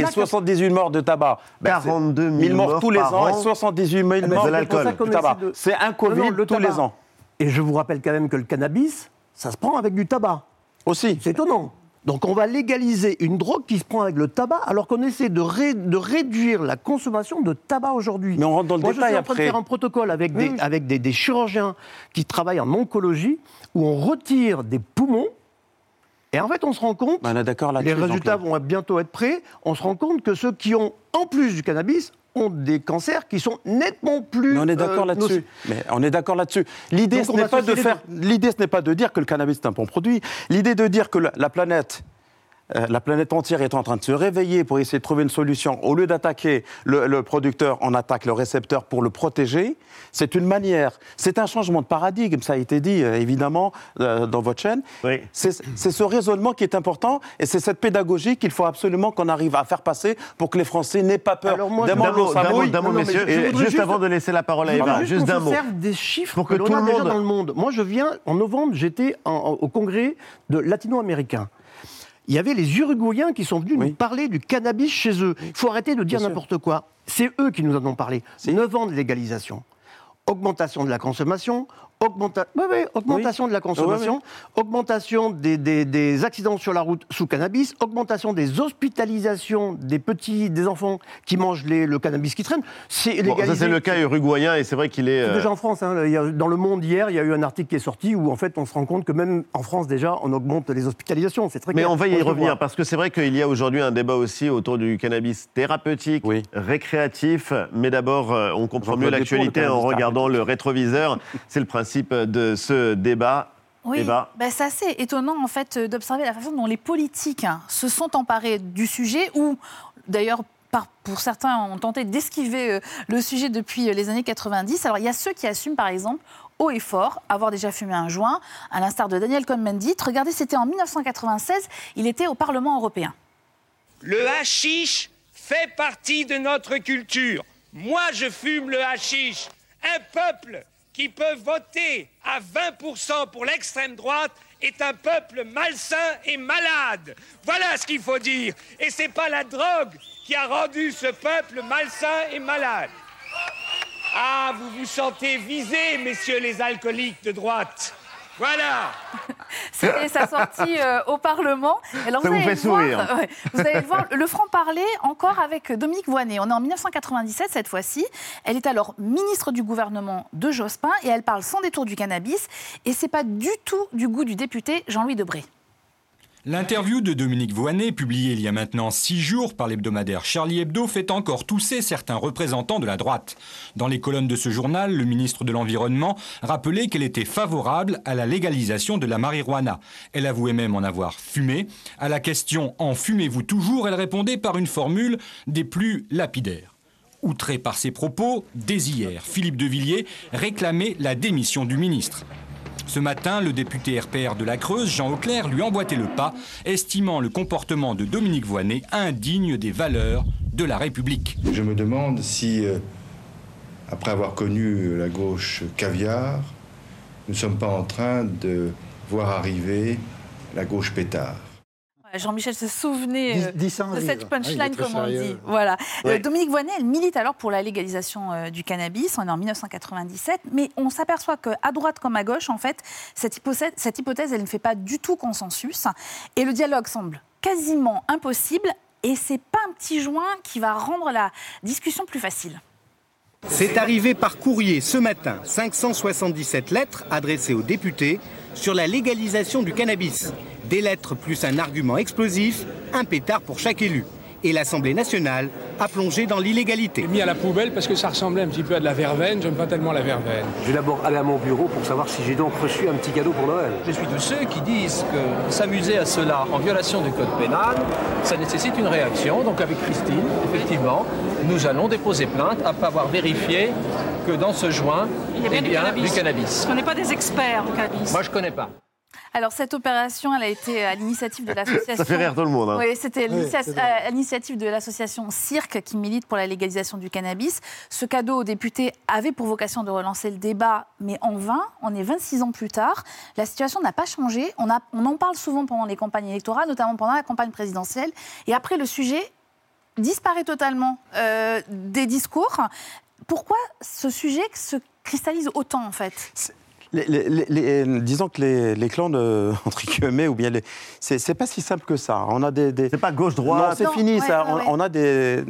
a 78 morts de tabac. Ben, c'est 42 000 1000 morts morts tous les par ans et an 78 000 mais morts c'est de l'alcool. du tabac. C'est un Covid tous les ans. Et je vous rappelle quand même que le cannabis, ça se prend avec du tabac. Aussi. C'est étonnant. Donc on va légaliser une drogue qui se prend avec le tabac alors qu'on essaie de, ré- de réduire la consommation de tabac aujourd'hui. Mais on rentre dans le Moi, détail je suis en train après. de faire un protocole avec, Oui. des, avec des, des chirurgiens qui travaillent en oncologie où on retire des poumons Et en fait, on se rend compte, Ben, on les résultats vont bientôt être prêts, on se rend compte que ceux qui ont, en plus du cannabis, ont des cancers qui sont nettement plus... Mais on est d'accord euh, là-dessus. nocifs. Mais on est d'accord là-dessus. L'idée, ce n'est pas de faire. L'idée, ce n'est pas de dire que le cannabis est un bon produit. L'idée de dire que la planète. Euh, la planète entière est en train de se réveiller pour essayer de trouver une solution. Au lieu d'attaquer le, le producteur, on attaque le récepteur pour le protéger. C'est une manière. C'est un changement de paradigme, ça a été dit euh, évidemment euh, dans votre chaîne. C'est c'est ce raisonnement qui est important et c'est cette pédagogie qu'il faut absolument qu'on arrive à faire passer pour que les Français n'aient pas peur. Alors moi, D'un mot, messieurs, juste avant de laisser la parole à Eva, juste d'un mot. des chiffres Pour que l'on tout a le déjà monde- dans le monde. Moi, je viens, en novembre, j'étais au congrès de latino-américains. Il y avait les Uruguayens qui sont venus nous parler du cannabis chez eux. Il faut arrêter de dire n'importe quoi. C'est eux qui nous en ont parlé. 9 ans de légalisation. Augmentation de la consommation, augmenta- ouais, ouais, augmentation de la consommation, augmentation des, des- des accidents sur la route sous cannabis, augmentation des hospitalisations des petits, des enfants qui mangent les- le cannabis qui traîne. C'est Bon, légalisé. ça, c'est le cas uruguayen et c'est vrai qu'il est. C'est euh, déjà en France. hein. Il y a- dans Le Monde hier, il y a eu un article qui est sorti où en fait on se rend compte que même en France déjà on augmente les hospitalisations. C'est très Mais clair. on va y revenir voit. parce que c'est vrai qu'il y a aujourd'hui un débat aussi autour du cannabis thérapeutique, récréatif. Mais d'abord, euh, on comprend Jean-Claude mieux l'actualité en regardant le rétroviseur. c'est le principe de ce débat. Oui, bah, c'est assez étonnant en fait euh, d'observer la façon dont les politiques hein, se sont emparés du sujet ou d'ailleurs pour certains ont tenté d'esquiver euh, le sujet depuis euh, les années 90. Alors il y a ceux qui assument par exemple haut et fort avoir déjà fumé un joint, à l'instar de Daniel Cohn-Bendit. Regardez, c'était en 1996, il était au Parlement européen. Le hashish fait partie de notre culture. Moi, je fume le hashish. Un peuple qui peut voter à 20% pour l'extrême droite est un peuple malsain et malade. Voilà ce qu'il faut dire. Et c'est pas la drogue qui a rendu ce peuple malsain et malade. Ah, vous vous sentez visés, messieurs les alcooliques de droite. Voilà. C'était sa sortie euh, au Parlement. Alors, Ça vous allez fait le voir, sourire. ouais, vous allez le voir, le franc-parler encore avec Dominique Voynet. On est en 1997 cette fois-ci. Elle est alors ministre du gouvernement de Jospin et elle parle sans détour du cannabis. Et c'est pas du tout du goût du député Jean-Louis Debré. L'interview de Dominique Voynet, publiée il y a maintenant six jours par l'hebdomadaire Charlie Hebdo, fait encore tousser certains représentants de la droite. Dans les colonnes de ce journal, le ministre de l'Environnement rappelait qu'elle était favorable à la légalisation de la marijuana. Elle avouait même en avoir fumé. À la question En fumez-vous toujours? elle répondait par une formule des plus lapidaires. Outré par ses propos, dès hier, Philippe de Villiers réclamait la démission du ministre. Ce matin, le député RPR de la Creuse, Jean Auclair, lui emboîtait le pas, estimant le comportement de Dominique Voynet indigne des valeurs de la République. Je me demande si, euh, après avoir connu la gauche caviar, nous ne sommes pas en train de voir arriver la gauche pétard. Jean-Michel se souvenait euh, de cette Ah, punchline, comme on sérieux. dit. Voilà. Ouais. Euh, Dominique Voynet, elle milite alors pour la légalisation euh, du cannabis. On est en 1997, mais on s'aperçoit qu'à droite comme à gauche, en fait, cette hypothèse, cette hypothèse, elle ne fait pas du tout consensus, et le dialogue semble quasiment impossible. Et c'est pas un petit joint qui va rendre la discussion plus facile. C'est arrivé par courrier ce matin, 577 lettres adressées aux députés sur la légalisation du cannabis. Des lettres plus un argument explosif, un pétard pour chaque élu. Et l'Assemblée nationale a plongé dans l'illégalité. mis à la poubelle parce que ça ressemblait un petit peu à de la verveine. J'aime pas tellement la verveine. Je vais d'abord aller à mon bureau pour savoir si j'ai donc reçu un petit cadeau pour Noël. Je suis de ceux qui disent que s'amuser à cela en violation du code pénal, ça nécessite une réaction. Donc avec Christine, effectivement, nous allons déposer plainte après avoir vérifié que dans ce joint, Il y a bien Eh du cannabis. Parce qu'on n'est pas des experts en cannabis. Moi, je connais pas. Alors cette opération, elle a été à l'initiative de l'association. Ça fait rire tout le monde, hein. Oui, c'était Oui, à l'initiative de l'association Cirque qui milite pour la légalisation du cannabis. Ce cadeau aux députés avait pour vocation de relancer le débat, mais en vain. On est 26 ans plus tard. La situation n'a pas changé. On, a- on en parle souvent pendant les campagnes électorales, notamment pendant la campagne présidentielle. Et après, le sujet disparaît totalement euh, des discours. Pourquoi ce sujet se cristallise autant en fait? Les- les- les- les- disons que les, les clans de, entre guillemets, ou bien les, c'est, pas si simple que ça. On a des, c'est pas gauche droite. Non, c'est fini ouais, ça. ouais, on, ouais. on a des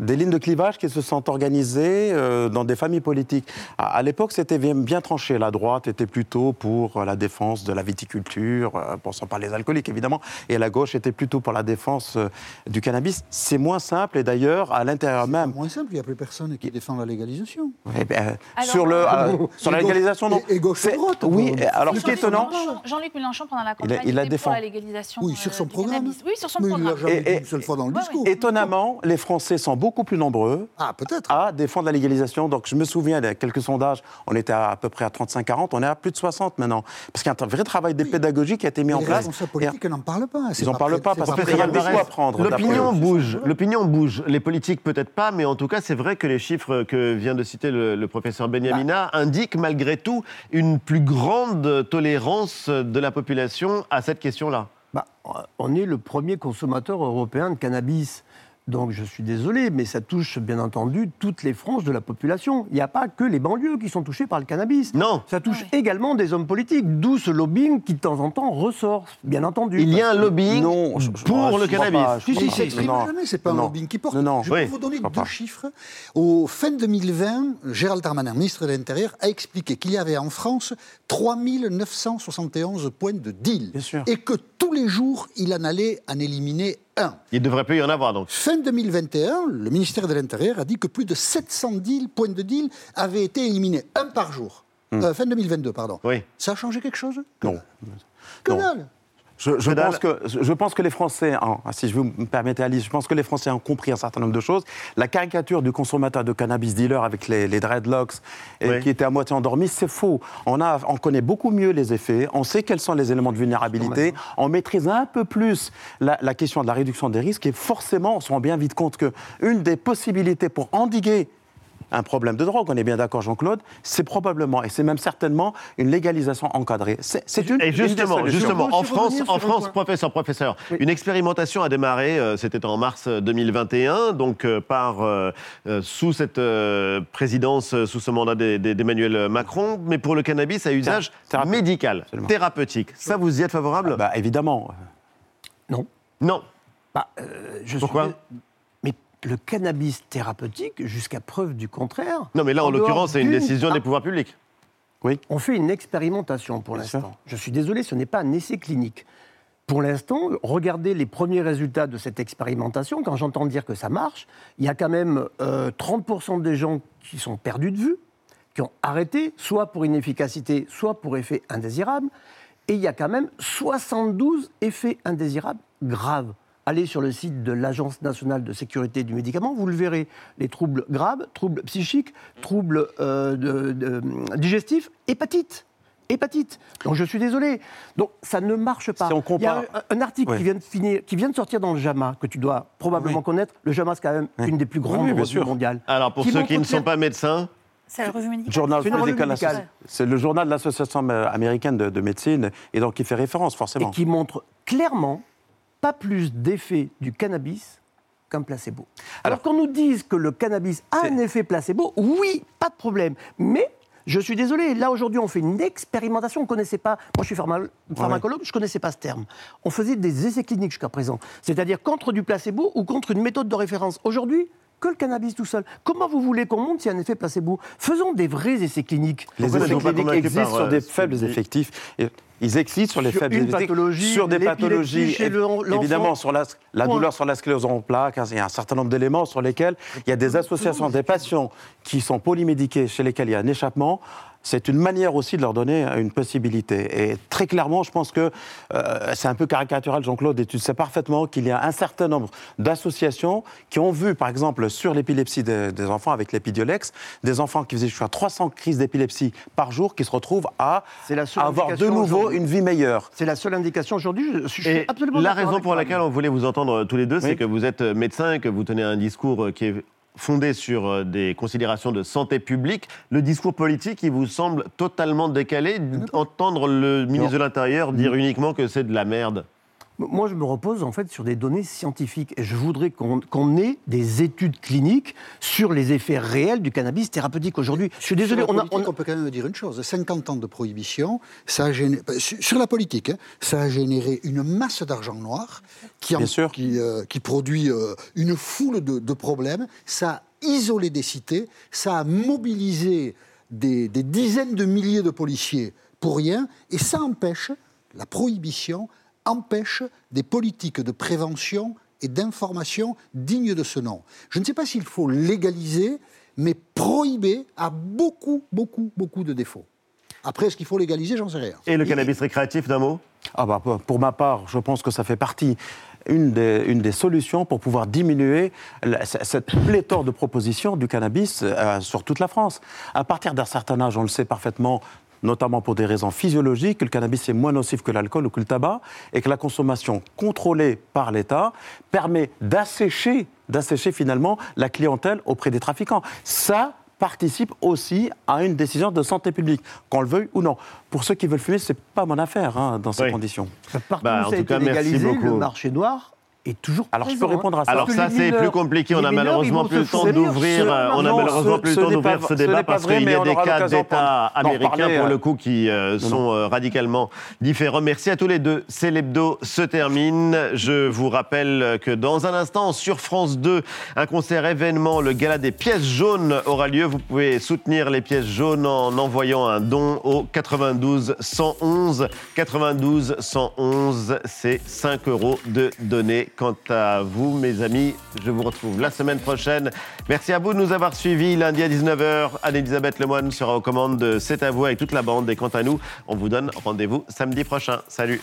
des lignes de clivage qui se sont organisées euh, dans des familles politiques. À, à l'époque, c'était bien, bien tranché. La droite était plutôt pour euh, la défense de la viticulture, euh, pensant par les alcooliques évidemment, et la gauche était plutôt pour la défense euh, du cannabis. C'est moins simple, et d'ailleurs, à l'intérieur même. Moins simple, il n'y a plus personne qui défend la légalisation. Eh ben, Alors, sur, le, sur la légalisation, non. et- et gauche et C'est- droite, Oui, quoi. alors ce qui est Jean-Luc étonnant. Mélenchon- Jean-Luc Mélenchon, pendant la Il a- campagne, il la défend. pour la légalisation Oui, sur euh, son du programme. cannabis. Oui, sur son Mais il l'a jamais Et- dit une seule fois dans le discours. Étonnamment, les Français sont beaucoup plus nombreux Ah, peut-être. à défendre la légalisation. Donc, je me souviens, il y a quelques sondages, on était à, à peu près à 35-40, on est à plus de 60 maintenant. Parce qu'il y a un vrai travail de pédagogie qui a été mis en les place. responsables politiques n'en parlent pas. Ils n'en parlent pas c'est parce qu'il y a à beaucoup à prendre. L'opinion bouge. L'opinion bouge. Les politiques peut-être pas, mais en tout cas, c'est vrai que les chiffres que vient de citer le, le professeur Benyamina indiquent malgré tout une plus grande tolérance de la population à cette question-là. Bah, on est le premier consommateur européen de cannabis. Donc je suis désolé, mais ça touche bien entendu toutes les franges de la population. Il n'y a pas que les banlieues qui sont touchées par le cannabis. Non. Ça touche également des hommes politiques, d'où ce lobbying qui de temps en temps ressort, bien entendu. Il y a un lobbying Non, pour le cannabis. Si, si, pas. c'est jamais, c'est pas un non. lobbying qui porte. Non, non. Je Oui, peux vous donner deux pas. chiffres. Au fin 2020, Gérald Darmanin, ministre de l'Intérieur, a expliqué qu'il y avait en France 3971 points de deal. Bien sûr. Et que tous les jours, il en allait en éliminer un. Il devrait plus y en avoir, donc. Fin 2021, le ministère de l'Intérieur a dit que plus de 700 deals, points de deal avaient été éliminés, un par jour. Euh, fin 2022, pardon. Oui. Ça a changé quelque chose? Non. Que Non. dalle? Je, pense que, je pense que les Français, hein, si je vous me permettez Alice, je pense que les Français ont compris un certain nombre de choses. La caricature du consommateur de cannabis dealer avec les, les dreadlocks et Oui. qui était à moitié endormi, c'est faux. On, a, on connaît beaucoup mieux les effets, on sait quels sont les éléments de vulnérabilité, on maîtrise un peu plus la, la question de la réduction des risques et forcément, on se rend bien vite compte que une des possibilités pour endiguer un problème de drogue, on est bien d'accord Jean-Claude, c'est probablement, et c'est même certainement, une légalisation encadrée. C'est c'est une, Et justement, en France, en professeur, professeur, une expérimentation a démarré, euh, c'était en mars 2021, donc euh, par euh, euh, sous cette euh, présidence, euh, sous ce mandat d'E- d'E- d'Emmanuel Macron, mais pour le cannabis à usage thérapeutique. médical, Absolument. thérapeutique. Ça, vous y êtes favorable? Bah, évidemment. Non. Non. Bah, euh, je Pourquoi? suis... Le cannabis thérapeutique, jusqu'à preuve du contraire. Non, mais là, en, l'occurrence, c'est une décision des pouvoirs publics. On fait une expérimentation pour l'instant. Je suis désolé, ce n'est pas un essai clinique. Pour l'instant, regardez les premiers résultats de cette expérimentation. Quand j'entends dire que ça marche, il y a quand même euh, 30% des gens qui sont perdus de vue, qui ont arrêté, soit pour inefficacité, soit pour effet indésirable. Et il y a quand même 72 effets indésirables graves. Allez sur le site de l'Agence nationale de sécurité du médicament, vous le verrez. Les troubles graves, troubles psychiques, troubles euh, de- de- digestifs, hépatite. Hépatite. Donc je suis désolé. Donc ça ne marche pas. Si on Il y a compare- un, un article Oui. qui, vient de finir, qui vient de sortir dans le JAMA, que tu dois probablement Oui. connaître. Le JAMA, c'est quand même Oui. une des plus grandes revues mondiales. Alors, pour Qui ceux qui ne sont pas médecins, C'est la revue médicale. Journal C'est le journal de l'Association américaine de, de médecine, et donc il fait référence et forcément. qui montre clairement pas plus d'effet du cannabis qu'un placebo. Alors, Alors- qu'on nous dise que le cannabis a un effet placebo, oui, pas de problème. Mais je suis désolé, là aujourd'hui on fait une expérimentation, on ne connaissait pas, moi je suis pharma- pharmacologue, je ne connaissais pas ce terme. On faisait des essais cliniques jusqu'à présent, c'est-à-dire contre du placebo ou contre une méthode de référence. Aujourd'hui, que le cannabis tout seul. Comment vous voulez qu'on monte s'il y a un effet placebo? Faisons des vrais essais cliniques. Les Pourquoi essais cliniques existent par, sur euh, des ce faibles effectifs. Et Ils existent sur les Sur faibles une effectifs, pathologie, sur des pathologies, évidemment sur la, la douleur sur la sclérose en plaques. Il y a un certain nombre d'éléments sur lesquels il y a des associations des patients qui sont polymédiqués, chez lesquels il y a un échappement. C'est une manière aussi de leur donner une possibilité. Et très clairement, je pense que euh, c'est un peu caricatural, Jean-Claude, et tu sais parfaitement qu'il y a un certain nombre d'associations qui ont vu, par exemple, sur l'épilepsie des, des enfants avec l'épidiolex, des enfants qui faisaient jusqu'à 300 crises d'épilepsie par jour qui se retrouvent à C'est la seule avoir de indication nouveau aujourd'hui. une vie meilleure. C'est la seule indication aujourd'hui. Je, je suis Et absolument la d'accord raison pour laquelle on voulait vous entendre tous les deux, c'est que vous êtes médecin et que vous tenez un discours qui est fondé sur euh, des considérations de santé publique. Le discours politique, il vous semble totalement décalé. Entendre le ministre de l'Intérieur dire uniquement que c'est de la merde. Moi, je me repose en fait sur des données scientifiques et je voudrais qu'on ait des études cliniques sur les effets réels du cannabis thérapeutique aujourd'hui. Je suis désolé, on, a, on, peut quand même dire une chose 50 ans de prohibition, ça a généré, sur la politique, hein, ça a généré une masse d'argent noir qui, qui, euh, qui, produit euh, une foule de, de problèmes. Ça a isolé des cités, ça a mobilisé des, des dizaines de milliers de policiers pour rien, et ça empêche la prohibition empêche des politiques de prévention et d'information dignes de ce nom. Je ne sais pas s'il faut légaliser, mais prohiber a beaucoup, beaucoup, beaucoup de défauts. Après, est-ce qu'il faut légaliser J'en sais rien. Et le cannabis récréatif, d'un mot ah bah, Pour ma part, je pense que ça fait partie une des, une des, solutions pour pouvoir diminuer cette pléthore de propositions du cannabis euh, sur toute la France. À partir d'un certain âge, on le sait parfaitement, notamment pour des raisons physiologiques, que le cannabis est moins nocif que l'alcool ou que le tabac, et que la consommation contrôlée par l'État permet d'assécher, d'assécher finalement la clientèle auprès des trafiquants. Ça, participe aussi à une décision de santé publique, qu'on le veuille ou non. Pour ceux qui veulent fumer, ce n'est pas mon affaire hein, dans ces conditions. Partout bah, où ça a été légalisé, le marché noir est toujours Alors je peux répondre à ça. Alors ça c'est plus compliqué. On a malheureusement plus le temps d'ouvrir. On a malheureusement plus le temps d'ouvrir ce débat parce qu'il y a des cas d'État américains pour le coup qui euh, sont euh, radicalement différents. Merci à tous les deux. C'est l'hebdo se termine. Je vous rappelle que dans un instant sur France 2, un concert événement, le gala des pièces jaunes aura lieu. Vous pouvez soutenir les pièces jaunes en envoyant un don au 92 111 92 111. C'est 5 euros de données Quant à vous, mes amis, je vous retrouve la semaine prochaine. Merci à vous de nous avoir suivis. Lundi à 19h, Anne-Elisabeth Lemoine sera aux commandes de C'est à vous avec toute la bande. Et quant à nous, on vous donne rendez-vous samedi prochain. Salut